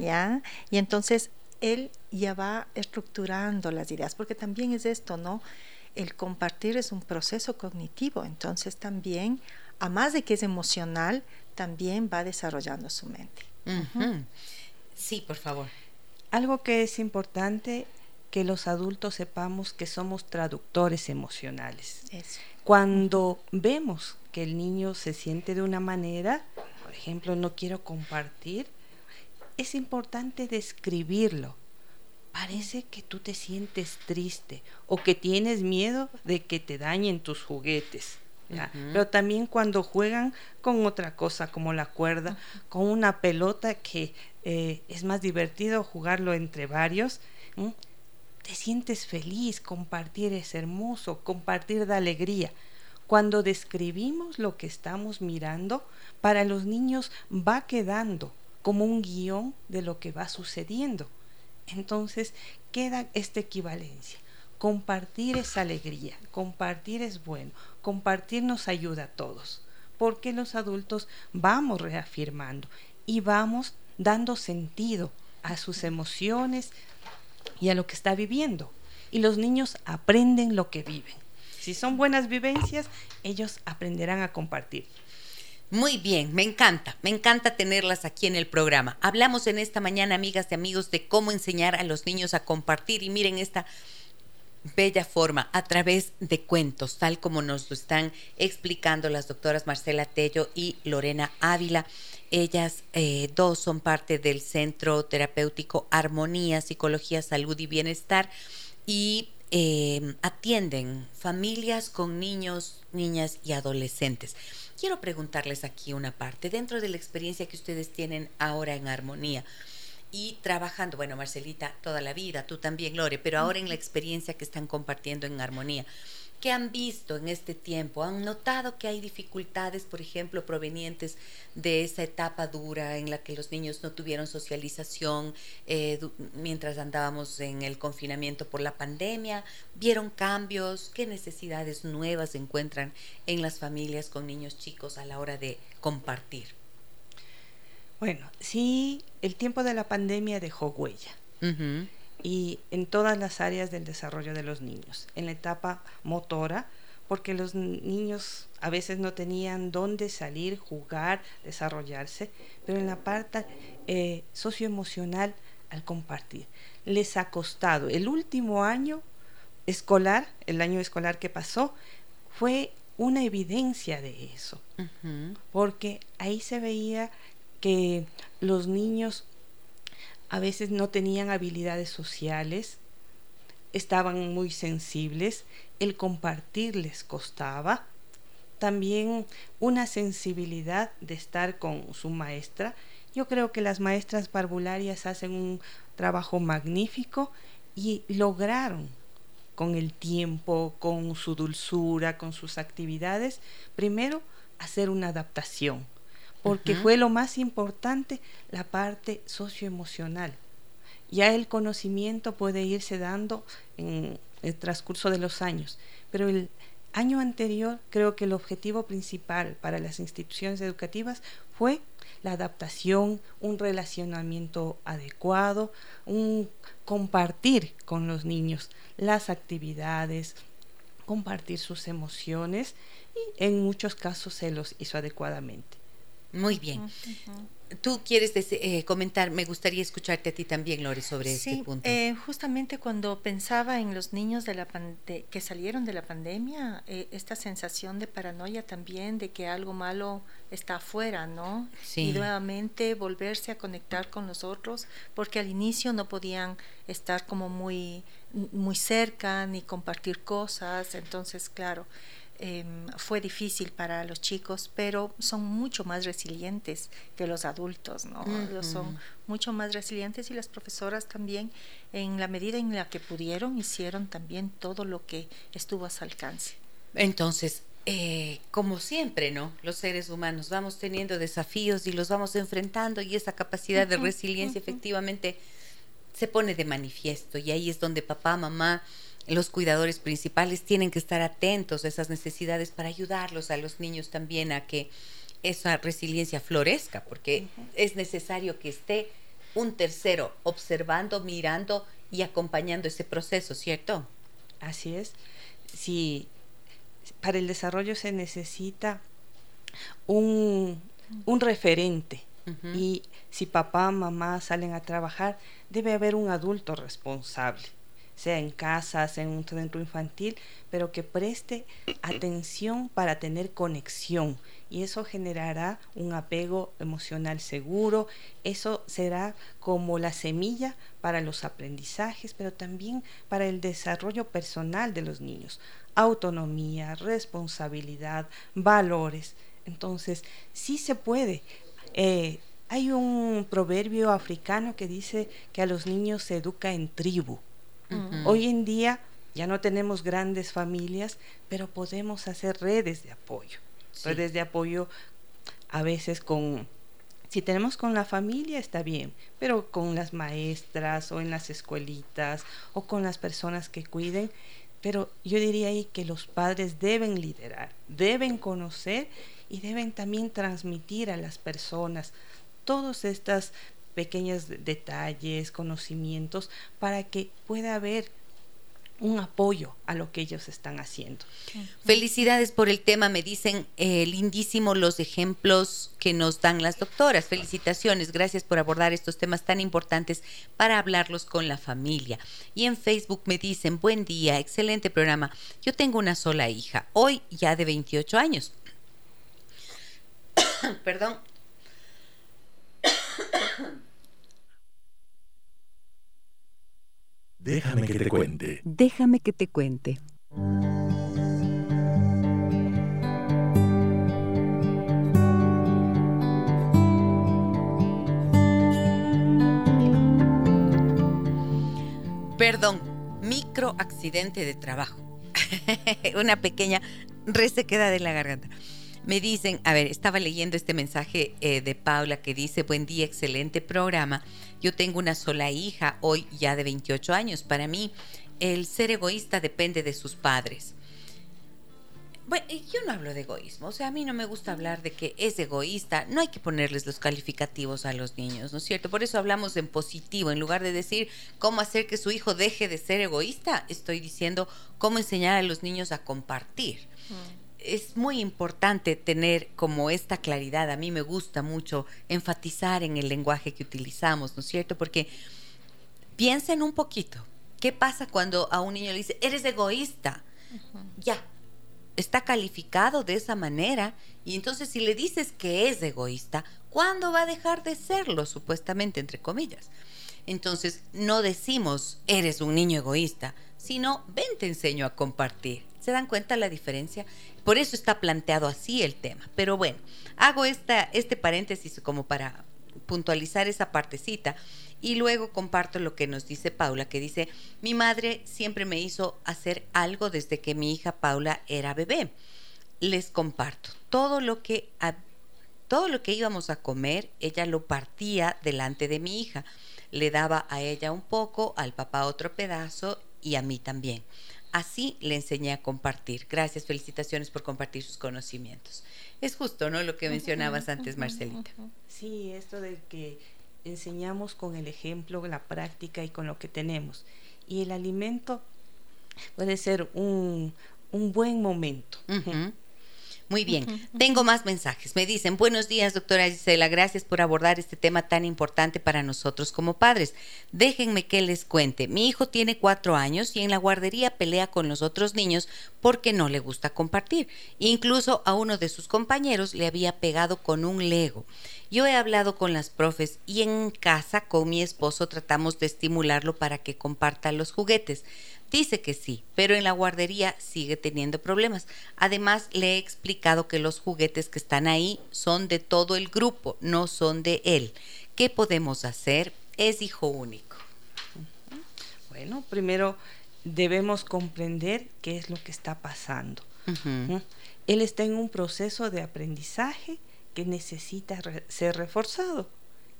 ¿Ya? Y entonces él ya va estructurando las ideas, porque también es esto, ¿no? El compartir es un proceso cognitivo, entonces también, a más de que es emocional, también va desarrollando su mente.
Sí, por favor.
Algo que es importante que los adultos sepamos que somos traductores emocionales. Cuando vemos que el niño se siente de una manera, por ejemplo, no quiero compartir, es importante describirlo. Parece que tú te sientes triste o que tienes miedo de que te dañen tus juguetes. Pero también cuando juegan con otra cosa como la cuerda, con una pelota que eh, es más divertido jugarlo entre varios, te sientes feliz, compartir es hermoso, compartir da alegría. Cuando describimos lo que estamos mirando, para los niños va quedando como un guion de lo que va sucediendo. Entonces queda esta equivalencia. Compartir es alegría, compartir es bueno, compartir nos ayuda a todos, porque los adultos vamos reafirmando y vamos dando sentido a sus emociones y a lo que está viviendo. Y los niños aprenden lo que viven. Si son buenas vivencias, ellos aprenderán a compartir.
Muy bien, me encanta, me encanta tenerlas aquí en el programa. Hablamos en esta mañana, amigas y amigos, de cómo enseñar a los niños a compartir y miren esta bella forma a través de cuentos, tal como nos lo están explicando las doctoras Marcela Tello y Lorena Ávila. Ellas eh, dos son parte del Centro Terapéutico Armonía, Psicología, Salud y Bienestar y eh, atienden familias con niños, niñas y adolescentes. Quiero preguntarles aquí una parte, dentro de la experiencia que ustedes tienen ahora en armonía y trabajando, bueno, Marcelita, toda la vida, tú también, Lore, pero ahora en la experiencia que están compartiendo en armonía, ¿Qué han visto en este tiempo? ¿Han notado que hay dificultades, por ejemplo, provenientes de esa etapa dura en la que los niños no tuvieron socialización eh, mientras andábamos en el confinamiento por la pandemia? ¿Vieron cambios? ¿Qué necesidades nuevas encuentran en las familias con niños chicos a la hora de compartir?
Bueno, sí, el tiempo de la pandemia dejó huella y en todas las áreas del desarrollo de los niños, en la etapa motora, porque los niños a veces no tenían dónde salir, jugar, desarrollarse, pero en la parte eh, socioemocional al compartir. Les ha costado. El último año escolar, el año escolar que pasó, fue una evidencia de eso, porque ahí se veía que los niños a veces no tenían habilidades sociales, estaban muy sensibles, el compartir les costaba, también una sensibilidad de estar con su maestra. Yo creo que las maestras parvularias hacen un trabajo magnífico y lograron con el tiempo, con su dulzura, con sus actividades, primero hacer una adaptación porque fue lo más importante la parte socioemocional. Ya el conocimiento puede irse dando en el transcurso de los años, pero el año anterior creo que el objetivo principal para las instituciones educativas fue la adaptación, un relacionamiento adecuado, un compartir con los niños las actividades, compartir sus emociones y en muchos casos se los hizo adecuadamente.
Muy bien. Tú quieres eh, comentar, me gustaría escucharte a ti también, Lore, sobre este punto.
Eh, justamente cuando pensaba en los niños de la que salieron de la pandemia, eh, esta sensación de paranoia también, de que algo malo está afuera, ¿no? Y nuevamente volverse a conectar con los otros, porque al inicio no podían estar como muy, muy cerca ni compartir cosas, entonces, claro. Em, fue difícil para los chicos, pero son mucho más resilientes que los adultos, ¿no? Son mucho más resilientes y las profesoras también, en la medida en la que pudieron, hicieron también todo lo que estuvo a su alcance.
Entonces, eh, como siempre, ¿no? Los seres humanos vamos teniendo desafíos y los vamos enfrentando y esa capacidad de resiliencia efectivamente se pone de manifiesto y ahí es donde papá, mamá, los cuidadores principales tienen que estar atentos a esas necesidades para ayudarlos a los niños también a que esa resiliencia florezca, porque es necesario que esté un tercero observando, mirando y acompañando ese proceso, ¿cierto?
Así es. Si para el desarrollo se necesita un, referente y si papá, mamá salen a trabajar, debe haber un adulto responsable sea en casa, en un centro infantil, pero que preste atención para tener conexión y eso generará un apego emocional seguro, eso será como la semilla para los aprendizajes, pero también para el desarrollo personal de los niños, autonomía, responsabilidad, valores. Entonces, sí se puede. Eh, hay un proverbio africano que dice que a los niños se educa en tribu. Hoy en día ya no tenemos grandes familias, pero podemos hacer redes de apoyo. Redes de apoyo a veces con, si tenemos con la familia está bien, pero con las maestras o en las escuelitas o con las personas que cuiden. Pero yo diría ahí que los padres deben liderar, deben conocer y deben también transmitir a las personas todos estos pequeños detalles, conocimientos, para que pueda haber un apoyo a lo que ellos están haciendo.
Felicidades por el tema, me dicen eh, lindísimo los ejemplos que nos dan las doctoras. Felicitaciones, gracias por abordar estos temas tan importantes para hablarlos con la familia. Y en Facebook me dicen, buen día, excelente programa. Yo tengo una sola hija, hoy ya de 28 años. Perdón,
Déjame que te cuente.
Déjame que te cuente. Perdón, micro accidente de trabajo. Una pequeña resequedad de la garganta. Me dicen, a ver, estaba leyendo este mensaje eh, de Paula que dice, buen día, excelente programa. Yo tengo una sola hija, hoy ya de 28 años. Para mí, el ser egoísta depende de sus padres. Bueno, yo no hablo de egoísmo, o sea, a mí no me gusta hablar de que es egoísta, no hay que ponerles los calificativos a los niños, ¿no es cierto? Por eso hablamos en positivo, en lugar de decir cómo hacer que su hijo deje de ser egoísta, estoy diciendo cómo enseñar a los niños a compartir. Es muy importante tener como esta claridad. A mí me gusta mucho enfatizar en el lenguaje que utilizamos, ¿no es cierto? Porque piensen un poquito. ¿Qué pasa cuando a un niño le dice, eres egoísta? Ya, está calificado de esa manera y entonces si le dices que es egoísta, ¿cuándo va a dejar de serlo, supuestamente, entre comillas? Entonces, no decimos, eres un niño egoísta, sino, ven, te enseño a compartir. ¿Se dan cuenta la diferencia? Por eso está planteado así el tema. Pero bueno, hago esta, este paréntesis como para puntualizar esa partecita y luego comparto lo que nos dice Paula, que dice, mi madre siempre me hizo hacer algo desde que mi hija Paula era bebé. Les comparto, todo lo que, todo lo que íbamos a comer, ella lo partía delante de mi hija. Le daba a ella un poco, al papá otro pedazo y a mí también Así le enseñé a compartir. Gracias, felicitaciones por compartir sus conocimientos. Es justo, ¿no? Lo que mencionabas antes, Marcelita.
Sí, esto de que enseñamos con el ejemplo, la práctica y con lo que tenemos. Y el alimento puede ser un, un buen momento.
Muy bien, tengo más mensajes. Me dicen, buenos días, doctora Gisela, gracias por abordar este tema tan importante para nosotros como padres. Déjenme que les cuente. Mi hijo tiene cuatro años y en la guardería pelea con los otros niños porque no le gusta compartir. Incluso a uno de sus compañeros le había pegado con un lego. Yo he hablado con las profes y en casa con mi esposo tratamos de estimularlo para que comparta los juguetes. Dice que sí, pero en la guardería sigue teniendo problemas. Además, le he explicado que los juguetes que están ahí son de todo el grupo, no son de él. ¿Qué podemos hacer? Es hijo único.
Bueno, primero debemos comprender qué es lo que está pasando. Él está en un proceso de aprendizaje que necesita ser reforzado.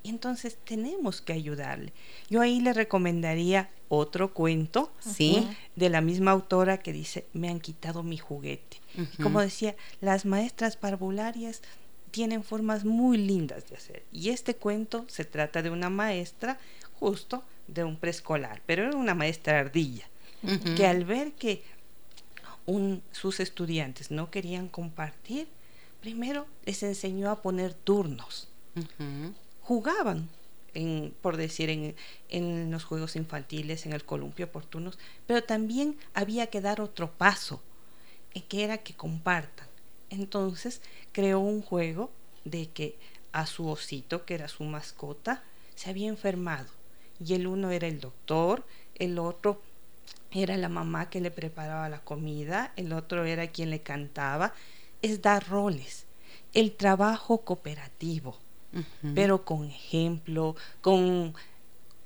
Y entonces tenemos que ayudarle. Yo ahí le recomendaría otro cuento ¿sí? de la misma autora que dice, me han quitado mi juguete. Como decía, las maestras parvularias tienen formas muy lindas de hacer. Y este cuento se trata de una maestra justo de un preescolar, pero era una maestra ardilla, que al ver que un, sus estudiantes no querían compartir, primero les enseñó a poner turnos. Jugaban, por decir, en, en, los juegos infantiles, en el columpio oportunos, pero también había que dar otro paso, eh, que era que compartan. Entonces creó un juego de que a su osito, que era su mascota, se había enfermado. Y el uno era el doctor, el otro era la mamá que le preparaba la comida, el otro era quien le cantaba. Es dar roles. El trabajo cooperativo pero con ejemplo, con,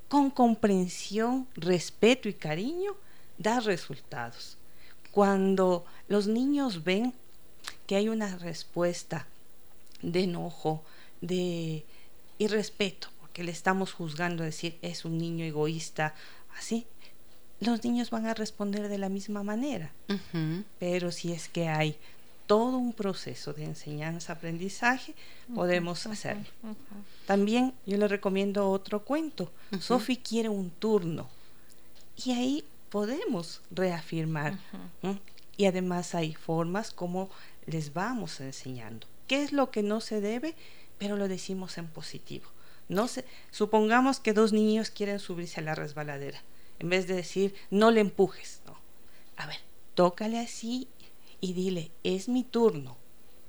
con comprensión, respeto y cariño, da resultados. Cuando los niños ven que hay una respuesta de enojo, de irrespeto, porque le estamos juzgando, decir, es un niño egoísta, así, los niños van a responder de la misma manera. Pero si es que hay todo un proceso de enseñanza-aprendizaje, podemos hacerlo. También yo le recomiendo otro cuento. Sophie quiere un turno. Y ahí podemos reafirmar. Y además hay formas como les vamos enseñando. ¿Qué es lo que no se debe? Pero lo decimos en positivo. No se, supongamos que dos niños quieren subirse a la resbaladera. En vez de decir, no le empujes. No. A ver, tócale así y dile, es mi turno.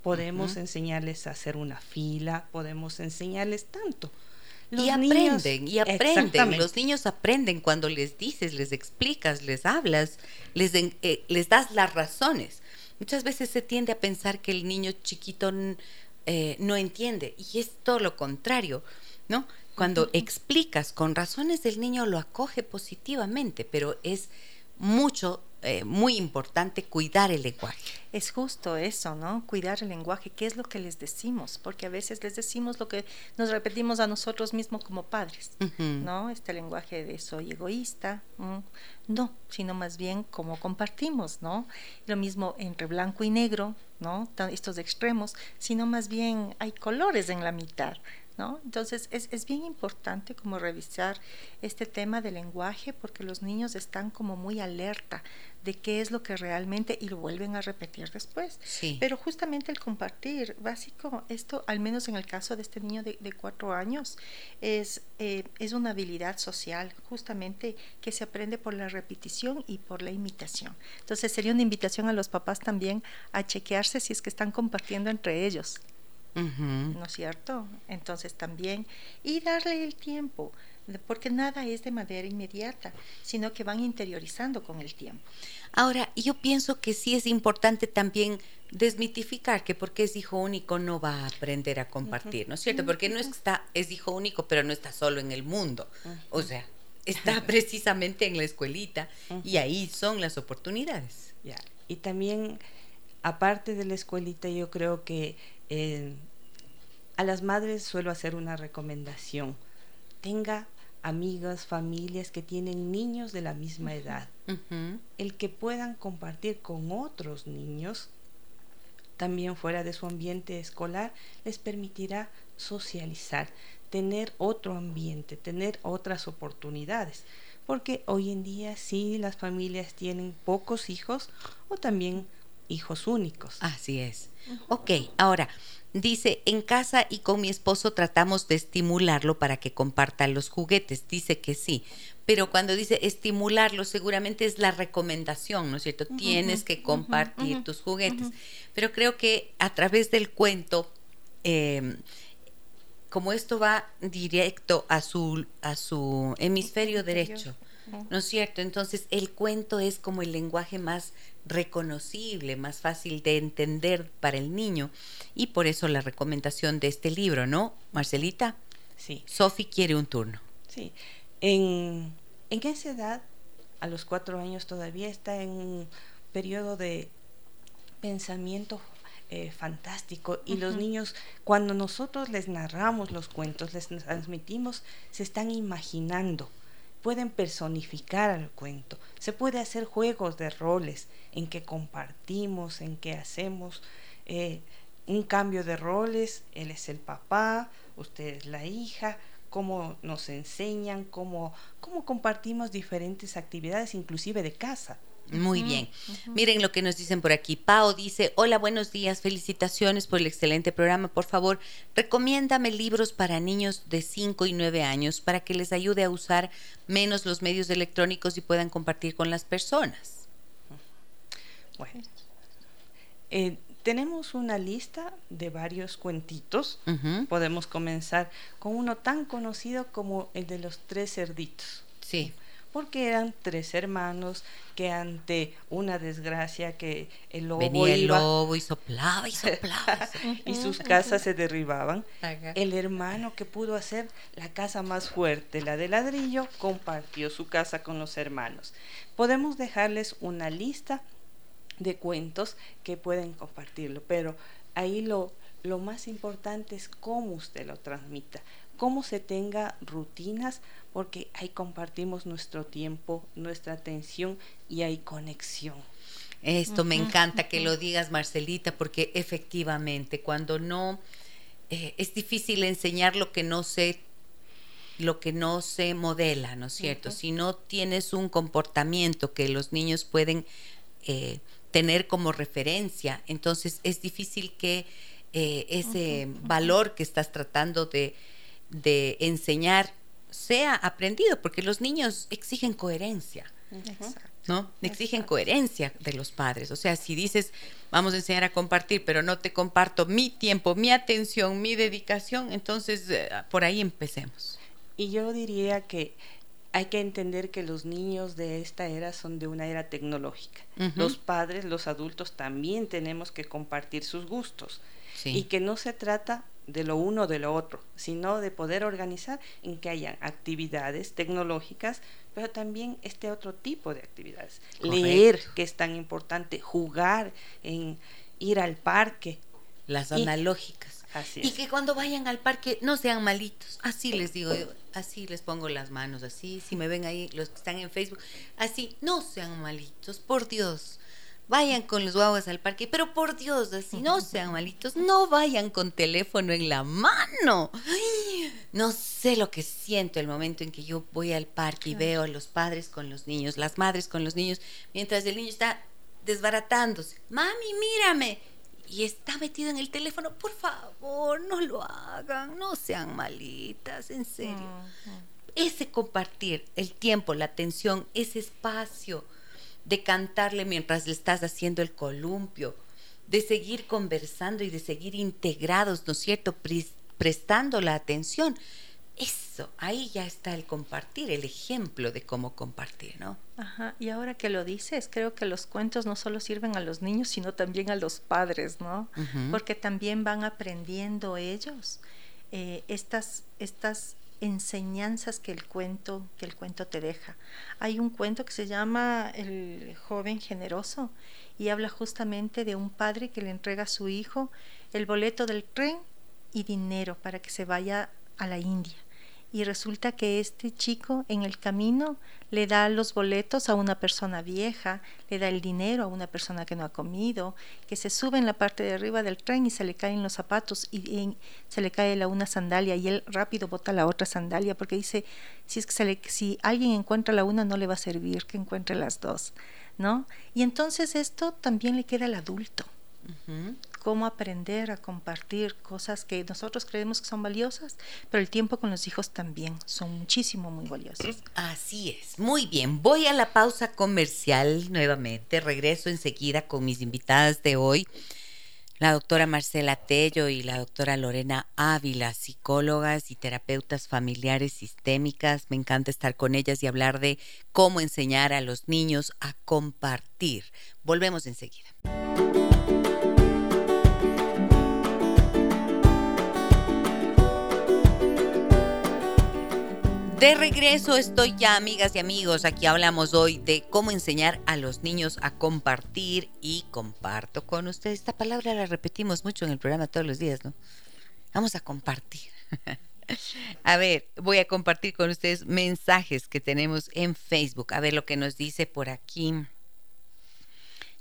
Podemos enseñarles a hacer una fila, podemos enseñarles tanto.
y aprenden, y aprenden. Los niños aprenden cuando les dices, les explicas, les hablas, les, eh, les das las razones. Muchas veces se tiende a pensar que el niño chiquito eh, no entiende, y es todo lo contrario, ¿no? Cuando explicas con razones, el niño lo acoge positivamente, pero es mucho eh, muy importante cuidar el lenguaje.
Es justo eso, ¿no? Cuidar el lenguaje, ¿qué es lo que les decimos? Porque a veces les decimos lo que nos repetimos a nosotros mismos como padres, ¿no? Este lenguaje de soy egoísta, no, sino más bien como compartimos, ¿no? Lo mismo entre blanco y negro, ¿no? Estos extremos, sino más bien hay colores en la mitad, entonces es, es, bien importante como revisar este tema del lenguaje porque los niños están como muy alerta de qué es lo que realmente y lo vuelven a repetir después. Pero justamente el compartir, básico, esto al menos en el caso de este niño de, cuatro años, es, eh, es una habilidad social justamente que se aprende por la repetición y por la imitación. Entonces sería una invitación a los papás también a chequearse si es que están compartiendo entre ellos. ¿No es cierto? Entonces también, y darle el tiempo, porque nada es de manera inmediata, sino que van interiorizando con el tiempo.
Ahora, yo pienso que sí es importante también desmitificar que porque es hijo único no va a aprender a compartir, ¿no es cierto? Porque no está, es hijo único, pero no está solo en el mundo. O sea, está precisamente en la escuelita y ahí son las oportunidades.
Y también, aparte de la escuelita, yo creo que a las madres suelo hacer una recomendación. Tenga amigas, familias que tienen niños de la misma edad. El que puedan compartir con otros niños, también fuera de su ambiente escolar, les permitirá socializar, tener otro ambiente, tener otras oportunidades. Porque hoy en día sí las familias tienen pocos hijos o también hijos únicos.
Así es. Ok, ahora, dice, en casa y con mi esposo tratamos de estimularlo para que comparta los juguetes. Dice que sí, pero cuando dice estimularlo, seguramente es la recomendación, ¿no es cierto? Tienes que compartir tus juguetes. Pero creo que a través del cuento, em, como esto va directo a su, a su hemisferio derecho, ¿no es cierto? Entonces el cuento es como el lenguaje más reconocible, más fácil de entender para el niño y por eso la recomendación de este libro, ¿no, Marcelita?
Sí.
Sophie quiere un turno.
Sí. En, en esa edad, a los cuatro años todavía está en un periodo de pensamiento eh, fantástico y los niños cuando nosotros les narramos los cuentos les transmitimos se están imaginando pueden personificar al cuento. Se puede hacer juegos de roles en que compartimos en que hacemos eh, un cambio de roles. Él es el papá usted es la hija cómo nos enseñan cómo, cómo compartimos diferentes actividades inclusive de casa
muy bien. Miren lo que nos dicen por aquí. Pao dice, hola, buenos días, felicitaciones por el excelente programa. Por favor, recomiéndame libros para niños de 5 y 9 años para que les ayude a usar menos los medios electrónicos y puedan compartir con las personas.
Bueno, eh, tenemos una lista de varios cuentitos. Podemos comenzar con uno tan conocido como el de los tres cerditos.
Sí
porque eran tres hermanos que ante una desgracia que el lobo
Venía el lobo y soplaba y soplaba
y sus casas se derribaban. El hermano que pudo hacer la casa más fuerte, la de ladrillo, compartió su casa con los hermanos. Podemos dejarles una lista de cuentos que pueden compartirlo, pero ahí lo, lo más importante es cómo usted lo transmita, cómo se tenga rutinas porque ahí compartimos nuestro tiempo, nuestra atención y hay conexión.
Esto me encanta que lo digas, Marcelita, porque efectivamente cuando no eh, es difícil enseñar lo que no se lo que no se modela, ¿no es cierto? Si no tienes un comportamiento que los niños pueden eh, tener como referencia, entonces es difícil que eh, ese valor que estás tratando de, de enseñar sea aprendido, porque los niños exigen coherencia. ¿No? Exigen coherencia de los padres. O sea, si dices, vamos a enseñar a compartir, pero no te comparto mi tiempo, mi atención, mi dedicación, entonces eh, por ahí empecemos.
Y yo diría que hay que entender que los niños de esta era son de una era tecnológica. Los padres, los adultos también tenemos que compartir sus gustos. Y que no se trata de lo uno o de lo otro, sino de poder organizar en que haya actividades tecnológicas, pero también este otro tipo de actividades. Leer, que es tan importante, jugar, en ir al parque.
Las analógicas.
Así
y que cuando vayan al parque no sean malitos. Así les digo así les pongo las manos, así. Si me ven ahí, los que están en Facebook, así, no sean malitos, por Dios vayan con los guaguas al parque, pero por Dios, así no sean malitos, no vayan con teléfono en la mano. no sé lo que siento el momento en que yo voy al parque y veo a los padres con los niños, las madres con los niños, mientras el niño está desbaratándose. Mami, mírame. Y está metido en el teléfono, por favor, no lo hagan, no sean malitas, en serio. Ese compartir el tiempo, la atención, ese espacio, de cantarle mientras le estás haciendo el columpio, de seguir conversando y de seguir integrados, ¿no es cierto? prestando la atención. Eso, ahí ya está el compartir, el ejemplo de cómo compartir, ¿no?
Ajá, y ahora que lo dices, creo que los cuentos no solo sirven a los niños, sino también a los padres, ¿no? Porque también van aprendiendo ellos eh, estas, estas enseñanzas que el cuento que el cuento te deja. Hay un cuento que se llama El joven generoso y habla justamente de un padre que le entrega a su hijo el boleto del tren y dinero para que se vaya a la India. Y resulta que este chico en el camino le da los boletos a una persona vieja, le da el dinero a una persona que no ha comido, que se sube en la parte de arriba del tren y se le caen los zapatos y, se le cae la una sandalia y él rápido bota la otra sandalia porque dice, si es que si alguien encuentra la una no le va a servir que encuentre las dos, ¿no? Y entonces esto también le queda al adulto cómo aprender a compartir cosas que nosotros creemos que son valiosas, pero el tiempo con los hijos también son muchísimo, muy valiosos.
Así es, muy bien. Voy a la pausa comercial nuevamente, regreso enseguida con mis invitadas de hoy la doctora Marcela Tello y la doctora Lorena Ávila, psicólogas y terapeutas familiares sistémicas. Me encanta estar con ellas y hablar de cómo enseñar a los niños a compartir. Volvemos enseguida. De regreso estoy ya, amigas y amigos. Aquí hablamos hoy de cómo enseñar a los niños a compartir y comparto con ustedes. Esta palabra la repetimos mucho en el programa todos los días, ¿no? Vamos a compartir. a ver, voy a compartir con ustedes mensajes que tenemos en Facebook. A ver lo que nos dice por aquí.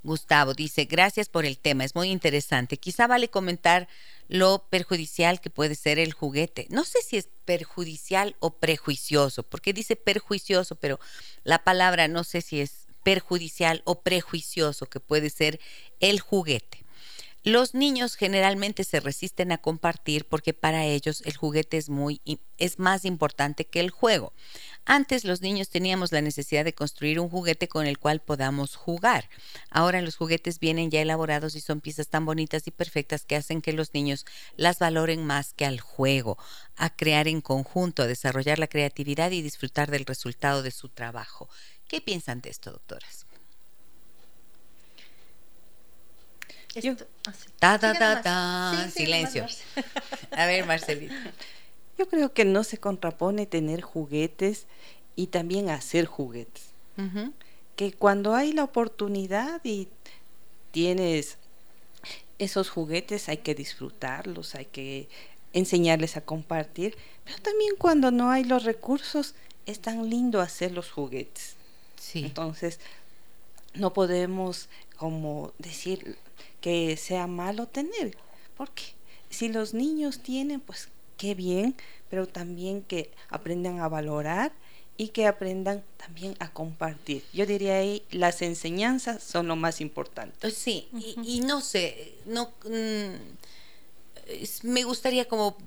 Gustavo dice, gracias por el tema, es muy interesante. Quizá vale comentar lo perjudicial que puede ser el juguete. No sé si es perjudicial o prejuicioso, porque dice perjuicioso, pero la palabra no sé si es perjudicial o prejuicioso que puede ser el juguete. Los niños generalmente se resisten a compartir porque para ellos el juguete es muy es más importante que el juego. Antes los niños teníamos la necesidad de construir un juguete con el cual podamos jugar. Ahora los juguetes vienen ya elaborados y son piezas tan bonitas y perfectas que hacen que los niños las valoren más que al juego, a crear en conjunto, a desarrollar la creatividad y disfrutar del resultado de su trabajo. ¿Qué piensan de esto, doctoras? Silencio. A ver, Marcelita.
Yo creo que no se contrapone tener juguetes y también hacer juguetes. Que cuando hay la oportunidad y tienes esos juguetes hay que disfrutarlos, hay que enseñarles a compartir, pero también cuando no hay los recursos es tan lindo hacer los juguetes. Sí. Entonces, no podemos como decir que sea malo tener. Porque si los niños tienen, pues qué bien, pero también que aprendan a valorar y que aprendan también a compartir. Yo diría ahí las enseñanzas son lo más importante.
Sí, y, no sé, no mm, me gustaría como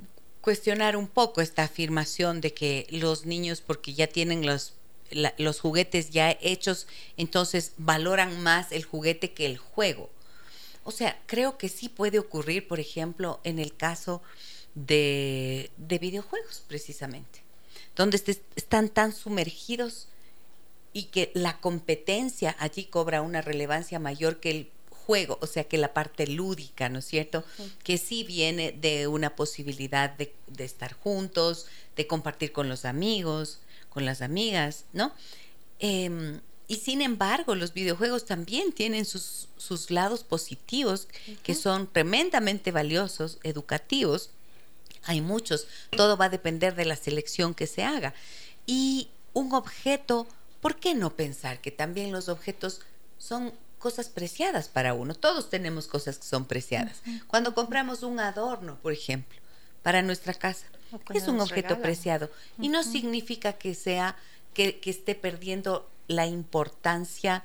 cuestionar un poco esta afirmación de que los niños porque ya tienen los los juguetes ya hechos, entonces valoran más el juguete que el juego. O sea, creo que sí puede ocurrir, por ejemplo, en el caso de, videojuegos, precisamente, donde están tan sumergidos y que la competencia allí cobra una relevancia mayor que el juego, o sea que la parte lúdica, ¿no es cierto? Que sí viene de una posibilidad de, estar juntos, de compartir con los amigos, con las amigas, ¿no? Em, y sin embargo, los videojuegos también tienen sus, sus lados positivos que son tremendamente valiosos, educativos. Hay muchos, todo va a depender de la selección que se haga. Y un objeto, ¿por qué no pensar que también los objetos son cosas preciadas para uno? Todos tenemos cosas que son preciadas. Cuando compramos un adorno, por ejemplo, para nuestra casa, es un objeto preciado y no significa que sea que, que esté perdiendo la importancia,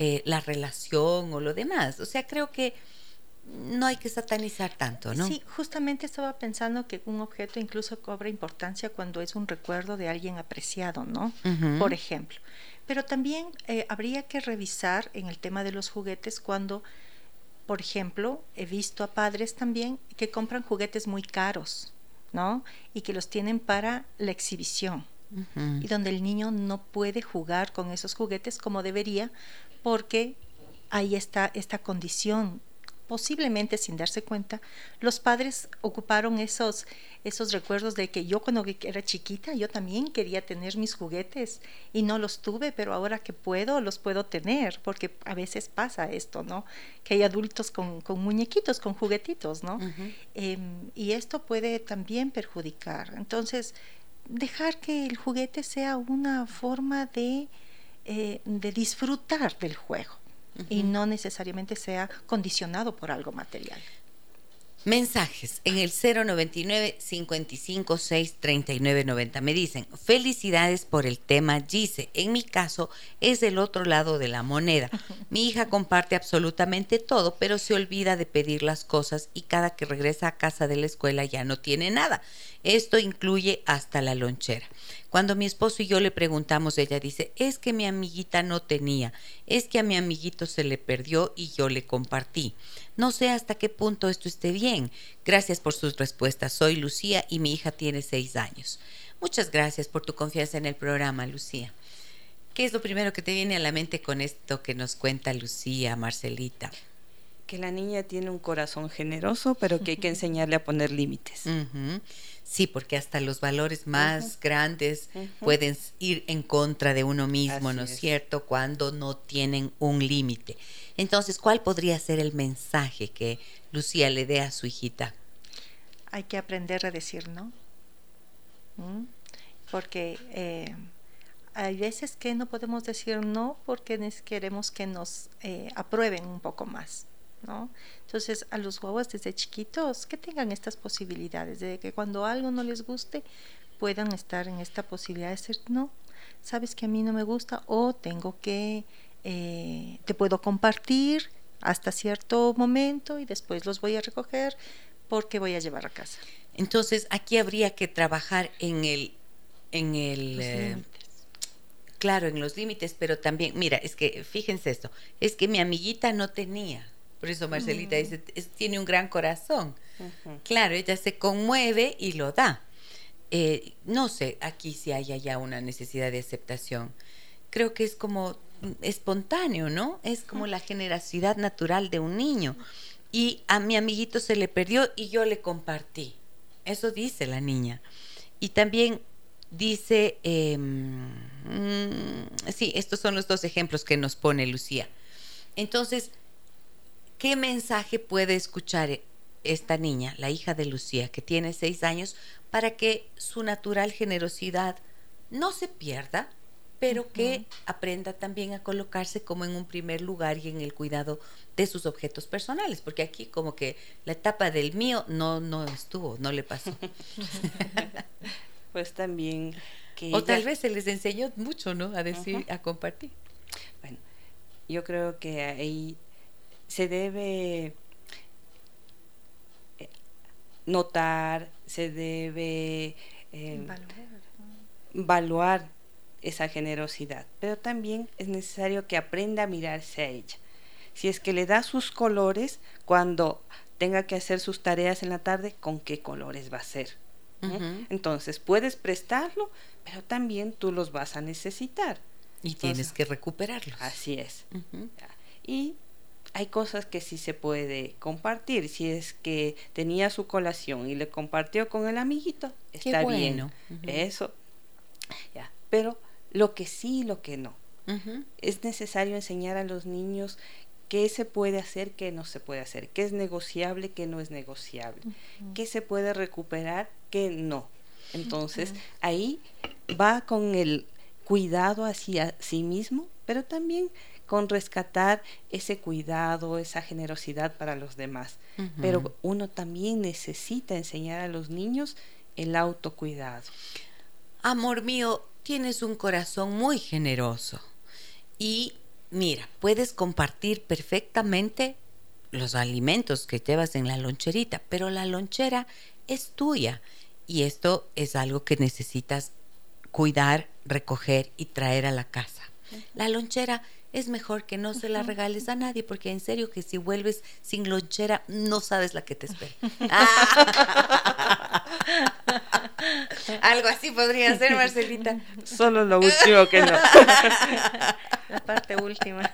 eh, la relación o lo demás. O sea, creo que no hay que satanizar tanto, ¿no?
Sí, justamente estaba pensando que un objeto incluso cobra importancia cuando es un recuerdo de alguien apreciado, ¿no? Por ejemplo. Pero también eh, habría que revisar en el tema de los juguetes cuando, por ejemplo, he visto a padres también que compran juguetes muy caros, ¿no? Y que los tienen para la exhibición y donde el niño no puede jugar con esos juguetes como debería porque ahí está esta condición posiblemente sin darse cuenta, los padres ocuparon esos, esos recuerdos de que yo cuando era chiquita, yo también quería tener mis juguetes y no los tuve, pero ahora que puedo, los puedo tener, porque a veces pasa esto, ¿no? Que hay adultos con, muñequitos, con juguetitos, ¿no? Em, y esto puede también perjudicar. Entonces, dejar que el juguete sea una forma de, eh, de disfrutar del juego y no necesariamente sea condicionado por algo material.
Mensajes en el 099 556 3990 me dicen, felicidades por el tema Gise. En mi caso es del otro lado de la moneda. Mi hija comparte absolutamente todo, pero se olvida de pedir las cosas y cada que regresa a casa de la escuela ya no tiene nada. Esto incluye hasta la lonchera. Cuando mi esposo y yo le preguntamos, ella dice, es que mi amiguita no tenía, es que a mi amiguito se le perdió y yo le compartí. No sé hasta qué punto esto esté bien. Gracias por sus respuestas. Soy Lucía y mi hija tiene seis años. Muchas gracias por tu confianza en el programa, Lucía. ¿Qué es lo primero que te viene a la mente con esto que nos cuenta Lucía, Marcelita?
Que la niña tiene un corazón generoso, pero que hay que enseñarle a poner límites.
Sí, porque hasta los valores más grandes pueden ir en contra de uno mismo, ¿no es, cierto? Cuando no tienen un límite. Entonces, ¿cuál podría ser el mensaje que Lucía le dé a su hijita?
Hay que aprender a decir no. ¿Mm? Porque eh, hay veces que no podemos decir no porque queremos que nos eh, aprueben un poco más. ¿No? Entonces, a los guaguas desde chiquitos que tengan estas posibilidades, de que cuando algo no les guste, puedan estar en esta posibilidad de decir, no, sabes que a mí no me gusta o tengo que, eh, te puedo compartir hasta cierto momento y después los voy a recoger porque voy a llevar a casa.
Entonces, aquí habría que trabajar en el, en el, eh, claro, en los límites, pero también, mira, es que fíjense esto, es que mi amiguita no tenía, por eso Marcelita dice, tiene un gran corazón. Claro, ella se conmueve y lo da. Eh, no sé, aquí si hay ya una necesidad de aceptación. Creo que es como espontáneo, ¿no? Es como la generosidad natural de un niño. Y a mi amiguito se le perdió y yo le compartí. Eso dice la niña. Y también dice, em, mm, sí, estos son los dos ejemplos que nos pone Lucía. Entonces, ¿Qué mensaje puede escuchar esta niña, la hija de Lucía, que tiene seis años, para que su natural generosidad no se pierda, pero que aprenda también a colocarse como en un primer lugar y en el cuidado de sus objetos personales, porque aquí como que la etapa del mío no no estuvo, no le pasó.
pues también
que o tal vez se les enseñó mucho, ¿no? A decir, a compartir.
Bueno, yo creo que ahí se debe eh, notar, se debe eh, evaluar esa generosidad, pero también es necesario que aprenda a mirarse a ella. Si es que le da sus colores, cuando tenga que hacer sus tareas en la tarde, ¿con qué colores va a ser? ¿Eh? Entonces, puedes prestarlo, pero también tú los vas a necesitar.
Y tienes que recuperarlos.
Así es. Y hay cosas que sí se puede compartir. Si es que tenía su colación y le compartió con el amiguito, está bien. Eso. Ya. Pero lo que sí y lo que no. Es necesario enseñar a los niños qué se puede hacer, qué no se puede hacer, qué es negociable, qué no es negociable, qué se puede recuperar, qué no. Entonces, ahí va con el cuidado hacia sí mismo, pero también con rescatar ese cuidado, esa generosidad para los demás. Pero uno también necesita enseñar a los niños el autocuidado.
Amor mío, tienes un corazón muy generoso y mira, puedes compartir perfectamente los alimentos que llevas en la loncherita, pero la lonchera es tuya y esto es algo que necesitas cuidar, recoger y traer a la casa. La lonchera es mejor que no se la regales a nadie, porque en serio que si vuelves sin lonchera, no sabes la que te espera. Algo así podría ser, Marcelita.
Solo lo último que no.
La parte última.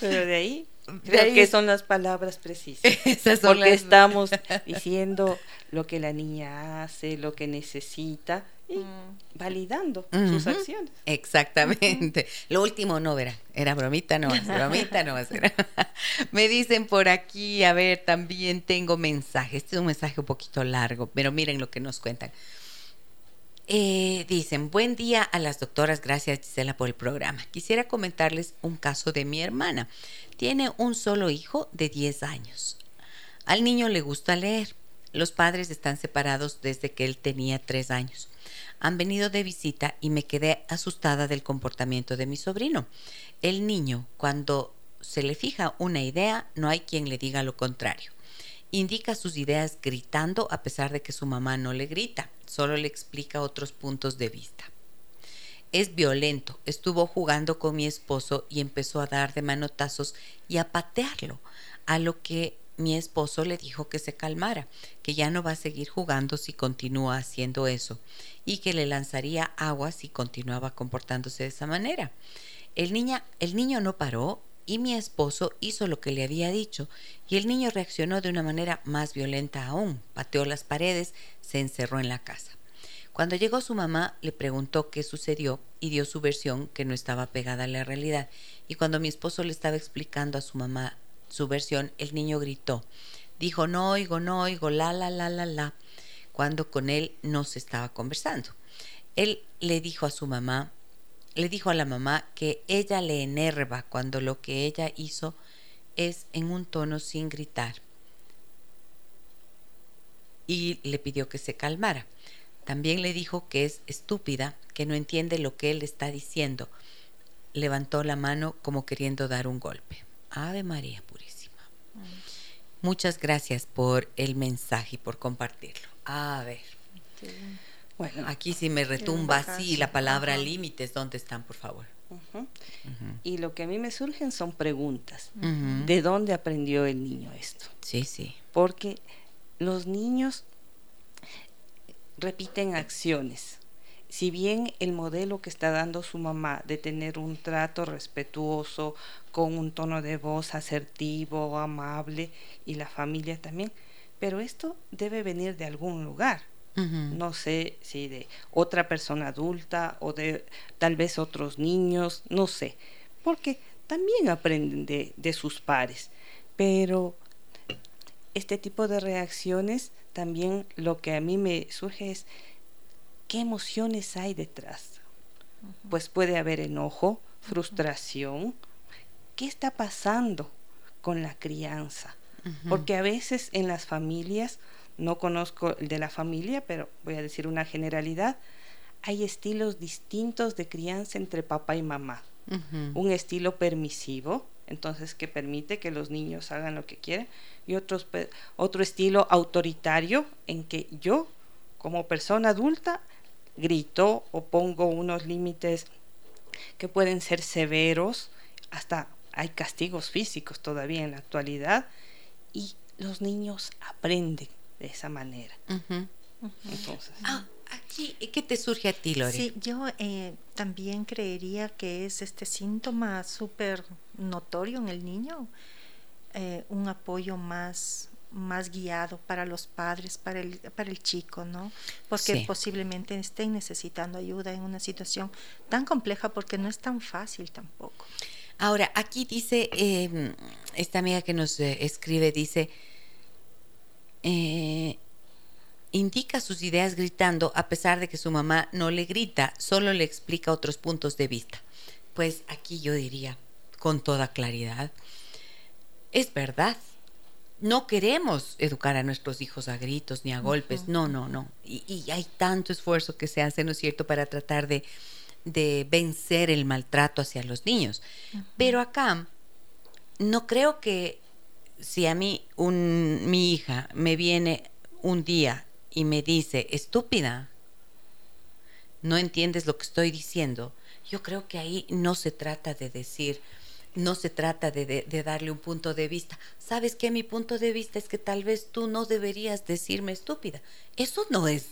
Pero de ahí, creo que son las palabras precisas. porque estamos diciendo lo que la niña hace, lo que necesita Mm. validando sus acciones.
Exactamente. Lo último no, verá, era bromita, no bromita, no. Me dicen por aquí, a ver, también tengo mensaje. Este es un mensaje un poquito largo, pero miren lo que nos cuentan. Eh, dicen, buen día a las doctoras, gracias Gisela por el programa. Quisiera comentarles un caso de mi hermana. Tiene un solo hijo de 10 años. Al niño le gusta leer. Los padres están separados desde que él tenía 3 años. Han venido de visita y me quedé asustada del comportamiento de mi sobrino. El niño, cuando se le fija una idea, no hay quien le diga lo contrario. Indica sus ideas gritando a pesar de que su mamá no le grita, solo le explica otros puntos de vista. Es violento, estuvo jugando con mi esposo y empezó a dar de manotazos y a patearlo, a lo que mi esposo le dijo que se calmara, que ya no va a seguir jugando si continúa haciendo eso y que le lanzaría agua si continuaba comportándose de esa manera. El, el niño no paró y mi esposo hizo lo que le había dicho y el niño reaccionó de una manera más violenta aún, pateó las paredes, se encerró en la casa. Cuando llegó su mamá le preguntó qué sucedió y dio su versión que no estaba pegada a la realidad y cuando mi esposo le estaba explicando a su mamá su versión, el niño gritó, dijo no oigo, no oigo, la la la la la, cuando con él no se estaba conversando. Él le dijo a su mamá le dijo a la mamá que ella le enerva cuando lo que ella hizo es en un tono sin gritar. Y le pidió que se calmara. También le dijo que es estúpida, que no entiende lo que él está diciendo. Levantó la mano como queriendo dar un golpe. Ave María Purísima. Muchas gracias por el mensaje y por compartirlo. A ver. Bueno, aquí sí me retumba así la palabra límites. ¿Dónde están, por favor?
Y lo que a mí me surgen son preguntas. ¿De dónde aprendió el niño esto?
Sí, sí.
Porque los niños repiten acciones. Si bien el modelo que está dando su mamá de tener un trato respetuoso, con un tono de voz asertivo, amable, y la familia también, pero esto debe venir de algún lugar. No sé si de otra persona adulta o de tal vez otros niños, no sé, porque también aprenden de, de sus pares, pero este tipo de reacciones también lo que a mí me surge es qué emociones hay detrás. Pues puede haber enojo, frustración. ¿Qué está pasando con la crianza? Porque a veces en las familias no conozco el de la familia, pero voy a decir una generalidad, hay estilos distintos de crianza entre papá y mamá. Un estilo permisivo, entonces que permite que los niños hagan lo que quieren, y otros, otro estilo autoritario en que yo, como persona adulta, grito o pongo unos límites que pueden ser severos, hasta hay castigos físicos todavía en la actualidad, y los niños aprenden de esa manera.
Entonces. Ah, aquí, ¿qué te surge a ti, Lore?
Sí, yo eh, también creería que es este síntoma súper notorio en el niño, eh, un apoyo más más guiado para los padres, para el, para el chico, ¿no? Porque posiblemente estén necesitando ayuda en una situación tan compleja porque no es tan fácil tampoco.
Ahora, aquí dice, em, esta amiga que nos eh, escribe, dice, eh, indica sus ideas gritando a pesar de que su mamá no le grita, solo le explica otros puntos de vista. Pues aquí yo diría con toda claridad, es verdad. No queremos educar a nuestros hijos a gritos ni a golpes, no, no, no. Y, hay tanto esfuerzo que se hace, ¿no es cierto?, para tratar de, vencer el maltrato hacia los niños. Pero acá no creo que si a mí un, mi hija me viene un día y me dice, estúpida, no entiendes lo que estoy diciendo, yo creo que ahí no se trata de decir, no se trata de, de, darle un punto de vista. ¿Sabes qué? Mi punto de vista es que tal vez tú no deberías decirme estúpida. Eso no es.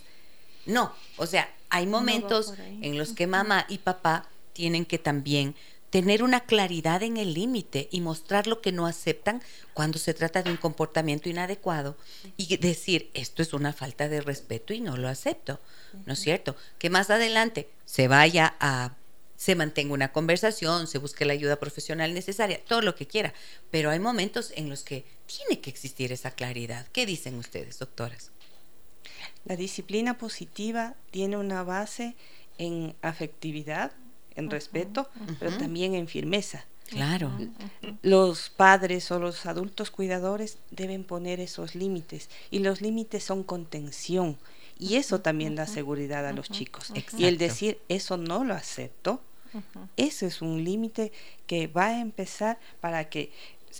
No, o sea, hay momentos en los que mamá y papá tienen que también tener una claridad en el límite y mostrar lo que no aceptan cuando se trata de un comportamiento inadecuado y decir, esto es una falta de respeto y no lo acepto, ¿no es cierto? Que más adelante se vaya a, se mantenga una conversación, se busque la ayuda profesional necesaria, todo lo que quiera, pero hay momentos en los que tiene que existir esa claridad. ¿Qué dicen ustedes, doctoras?
La disciplina positiva tiene una base en afectividad, en respeto, pero también en firmeza.
Claro.
Los padres o los adultos cuidadores deben poner esos límites y los límites son contención y eso también da seguridad a los chicos. Y el decir eso no lo acepto, eso es un límite que va a empezar para que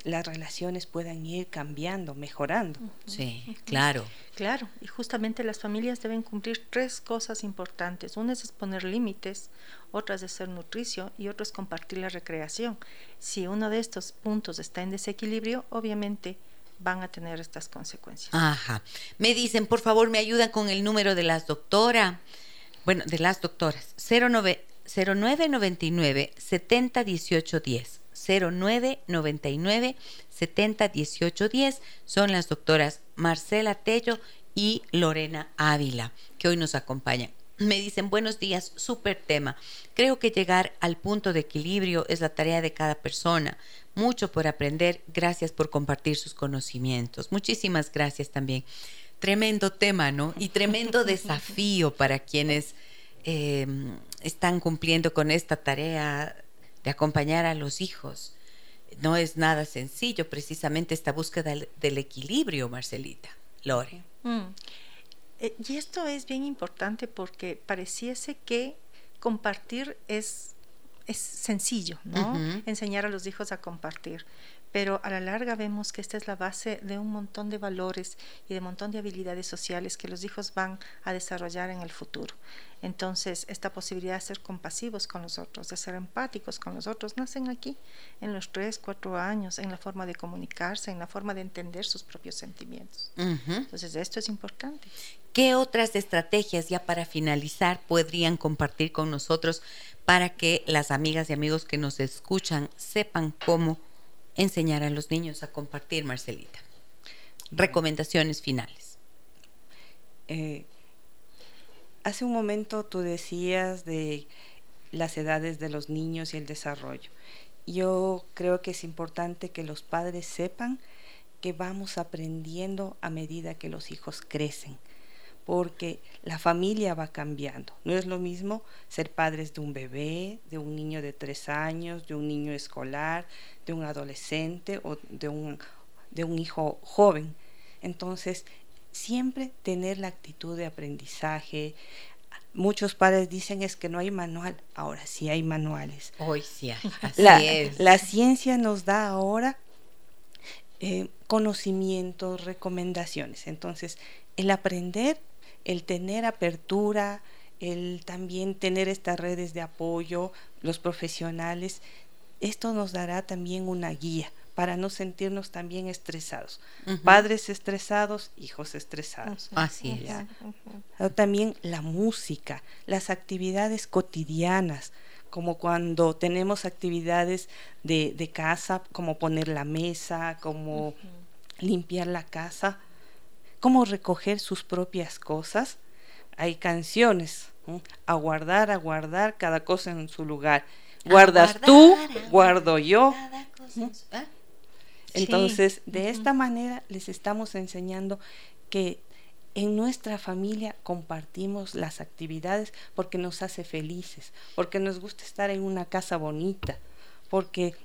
las relaciones puedan ir cambiando, mejorando.
Sí, claro.
Claro, y justamente las familias deben cumplir tres cosas importantes. Una es poner límites, otra es ser nutricio y otra es compartir la recreación. Si uno de estos puntos está en desequilibrio, obviamente van a tener estas consecuencias.
Ajá. Me dicen, por favor, me ayudan con el número de las doctoras. Bueno, de las doctoras. 09, 0999 70 18 10. 0999 70 18 10 son las doctoras Marcela Tello y Lorena Ávila, que hoy nos acompañan. Me dicen, buenos días, súper tema. Creo que llegar al punto de equilibrio es la tarea de cada persona. Mucho por aprender. Gracias por compartir sus conocimientos. Muchísimas gracias también. Tremendo tema, ¿no? Y tremendo desafío para quienes eh, están cumpliendo con esta tarea de acompañar a los hijos. No es nada sencillo, precisamente esta búsqueda del equilibrio, Marcelita. Lore. Mm.
Eh, y esto es bien importante porque pareciese que compartir es, es sencillo, ¿no? Enseñar a los hijos a compartir pero a la larga vemos que esta es la base de un montón de valores y de un montón de habilidades sociales que los hijos van a desarrollar en el futuro. Entonces, esta posibilidad de ser compasivos con los otros, de ser empáticos con los otros, nacen aquí, en los tres, cuatro años, en la forma de comunicarse, en la forma de entender sus propios sentimientos. Entonces, esto es importante.
¿Qué otras estrategias, ya para finalizar, podrían compartir con nosotros para que las amigas y amigos que nos escuchan sepan cómo enseñar a los niños a compartir, Marcelita? Recomendaciones finales.
Eh, hace un momento tú decías de las edades de los niños y el desarrollo. Yo creo que es importante que los padres sepan que vamos aprendiendo a medida que los hijos crecen porque la familia va cambiando. No es lo mismo ser padres de un bebé, de un niño de tres años, de un niño escolar, de un adolescente o de un, de un hijo joven. Entonces, siempre tener la actitud de aprendizaje. Muchos padres dicen es que no hay manual. Ahora sí hay manuales.
Hoy sí hay.
la, la ciencia nos da ahora eh, conocimientos, recomendaciones. Entonces, el aprender el tener apertura, el también tener estas redes de apoyo, los profesionales, esto nos dará también una guía para no sentirnos también estresados. Padres estresados, hijos estresados.
Así es.
También la música, las actividades cotidianas, como cuando tenemos actividades de, casa, como poner la mesa, como limpiar la casa cómo recoger sus propias cosas. Hay canciones, a guardar, a guardar cada cosa en su lugar. Guardas tú, guardo yo. ¿ah? Entonces, de esta manera les estamos enseñando que en nuestra familia compartimos las actividades porque nos hace felices, porque nos gusta estar en una casa bonita, porque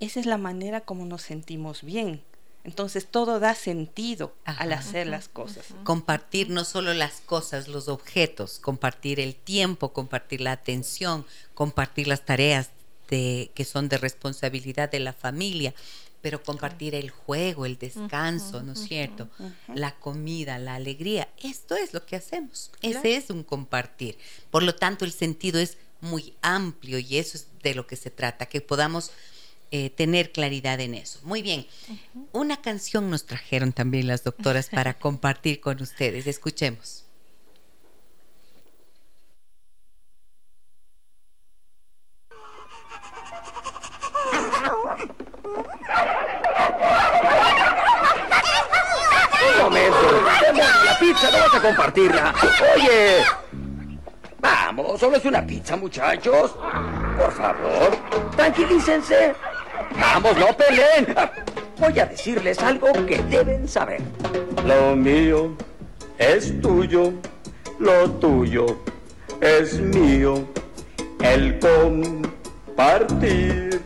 esa es la manera como nos sentimos bien. Entonces todo da sentido al hacer las cosas.
Compartir no solo las cosas, los objetos, compartir el tiempo, compartir la atención, compartir las tareas de, que son de responsabilidad de la familia, pero compartir el juego, el descanso, ¿no es cierto? La comida, la alegría. Esto es lo que hacemos. Ese es un compartir. Por lo tanto, el sentido es muy amplio y eso es de lo que se trata, que podamos eh, tener claridad en eso. Muy bien. Una canción nos trajeron también las doctoras para compartir con ustedes. Escuchemos.
Un momento, la pizza, no vas a compartirla. Oye, vamos, solo es una pizza, muchachos. Por favor, tranquilícense. Vamos, no peleen. Voy a decirles algo que deben saber. Lo mío es tuyo, lo tuyo es mío. El compartir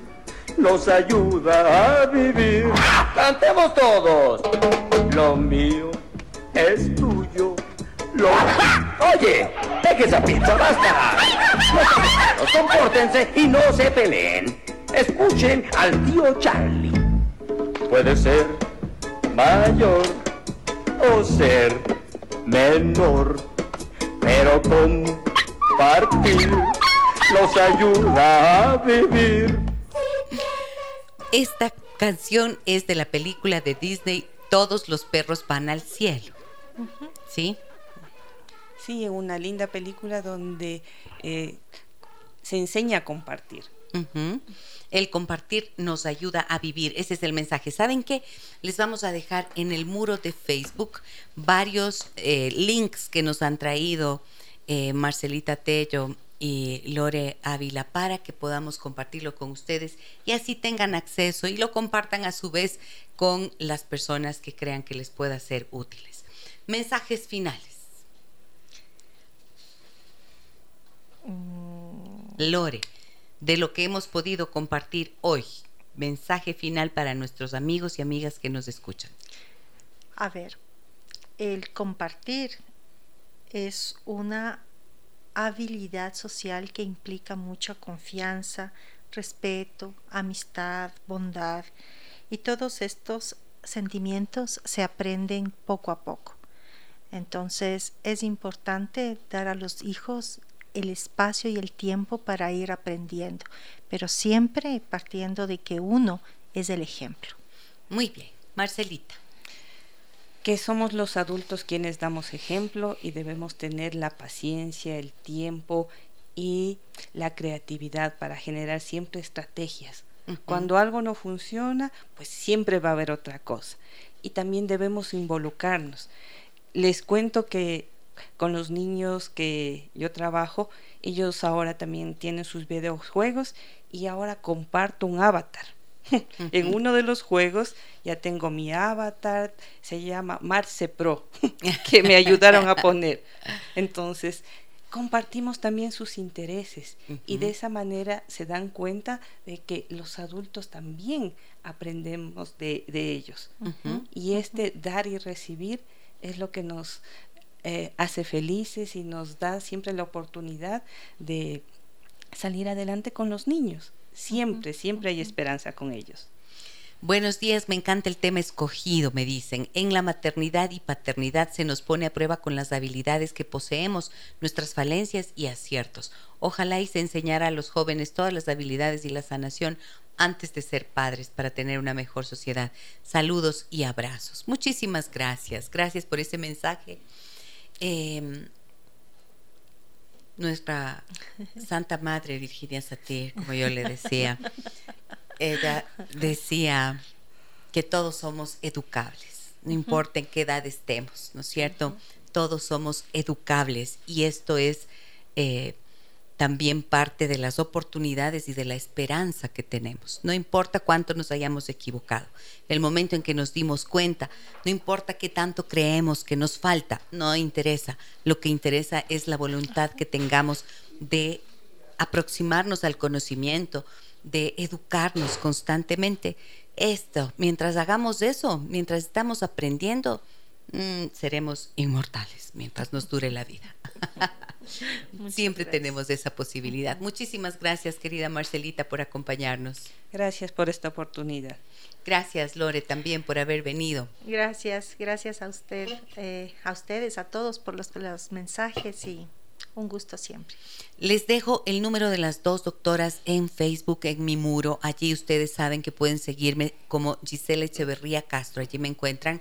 nos ayuda a vivir. ¡Cantemos todos! Lo mío es tuyo, lo... Oye, deje esa pizza, basta. No compórtense y no se peleen. Escuchen al tío Charlie. Puede ser mayor o ser menor, pero compartir nos ayuda a vivir.
Esta canción es de la película de Disney Todos los perros van al cielo. ¿Sí?
Sí, una linda película donde eh, se enseña a compartir.
El compartir nos ayuda a vivir. Ese es el mensaje. ¿Saben qué? Les vamos a dejar en el muro de Facebook varios eh, links que nos han traído eh, Marcelita Tello y Lore Ávila para que podamos compartirlo con ustedes y así tengan acceso y lo compartan a su vez con las personas que crean que les pueda ser útiles. Mensajes finales. Mm. Lore, de lo que hemos podido compartir hoy, mensaje final para nuestros amigos y amigas que nos escuchan.
A ver, el compartir es una habilidad social que implica mucha confianza, respeto, amistad, bondad y todos estos sentimientos se aprenden poco a poco. Entonces es importante dar a los hijos el espacio y el tiempo para ir aprendiendo, pero siempre partiendo de que uno es el ejemplo.
Muy bien, Marcelita
que somos los adultos quienes damos ejemplo y debemos tener la paciencia, el tiempo y la creatividad para generar siempre estrategias. Cuando algo no funciona, pues siempre va a haber otra cosa. Y también debemos involucrarnos. Les cuento que con los niños que yo trabajo, ellos ahora también tienen sus videojuegos y ahora comparto un avatar en uno de los juegos ya tengo mi avatar, se llama Marce Pro, que me ayudaron a poner. Entonces, compartimos también sus intereses y de esa manera se dan cuenta de que los adultos también aprendemos de, ellos. Y este dar y recibir es lo que nos eh, hace felices y nos da siempre la oportunidad de salir adelante con los niños. Siempre, siempre hay esperanza con ellos.
Buenos días, me encanta el tema escogido, me dicen. En la maternidad y paternidad se nos pone a prueba con las habilidades que poseemos, nuestras falencias y aciertos. Ojalá y se enseñara a los jóvenes todas las habilidades y la sanación antes de ser padres para tener una mejor sociedad. Saludos y abrazos. Muchísimas gracias. Gracias por ese mensaje. Em, nuestra Santa Madre Virginia Satir, como yo le decía, ella decía que todos somos educables, no importa en qué edad estemos, ¿no es cierto? Todos somos educables y esto es eh, también parte de las oportunidades y de la esperanza que tenemos. No importa cuánto nos hayamos equivocado, el momento en que nos dimos cuenta, no importa qué tanto creemos que nos falta, no interesa. Lo que interesa es la voluntad que tengamos de aproximarnos al conocimiento, de educarnos constantemente. Esto, mientras hagamos eso, mientras estamos aprendiendo, mm, seremos inmortales mientras nos dure la vida. Siempre tenemos esa posibilidad. Muchísimas gracias, querida Marcelita, por acompañarnos.
Gracias por esta oportunidad.
Gracias, Lore, también por haber venido.
Gracias, gracias a usted, eh, a ustedes, a todos por los, los mensajes y un gusto siempre.
Les dejo el número de las dos doctoras en Facebook, en mi muro. Allí ustedes saben que pueden seguirme como Gisela Echeverría Castro. Allí me encuentran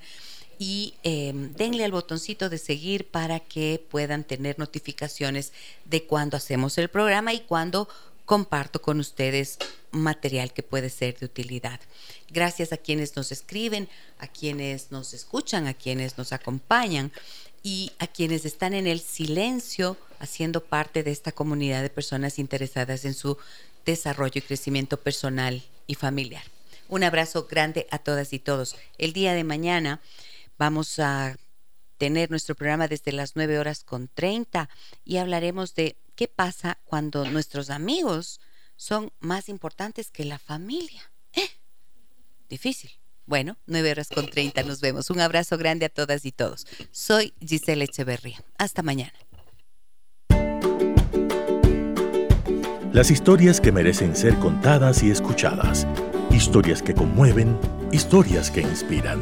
y em, denle al botoncito de seguir para que puedan tener notificaciones de cuando hacemos el programa y cuando comparto con ustedes material que puede ser de utilidad. Gracias a quienes nos escriben, a quienes nos escuchan, a quienes nos acompañan y a quienes están en el silencio haciendo parte de esta comunidad de personas interesadas en su desarrollo y crecimiento personal y familiar. Un abrazo grande a todas y todos. El día de mañana vamos a tener nuestro programa desde las 9 horas con 30 y hablaremos de qué pasa cuando nuestros amigos son más importantes que la familia. ¿Eh? Difícil. Bueno, 9 horas con 30 nos vemos. Un abrazo grande a todas y todos. Soy Giselle Echeverría. Hasta mañana.
Las historias que merecen ser contadas y escuchadas. Historias que conmueven, historias que inspiran.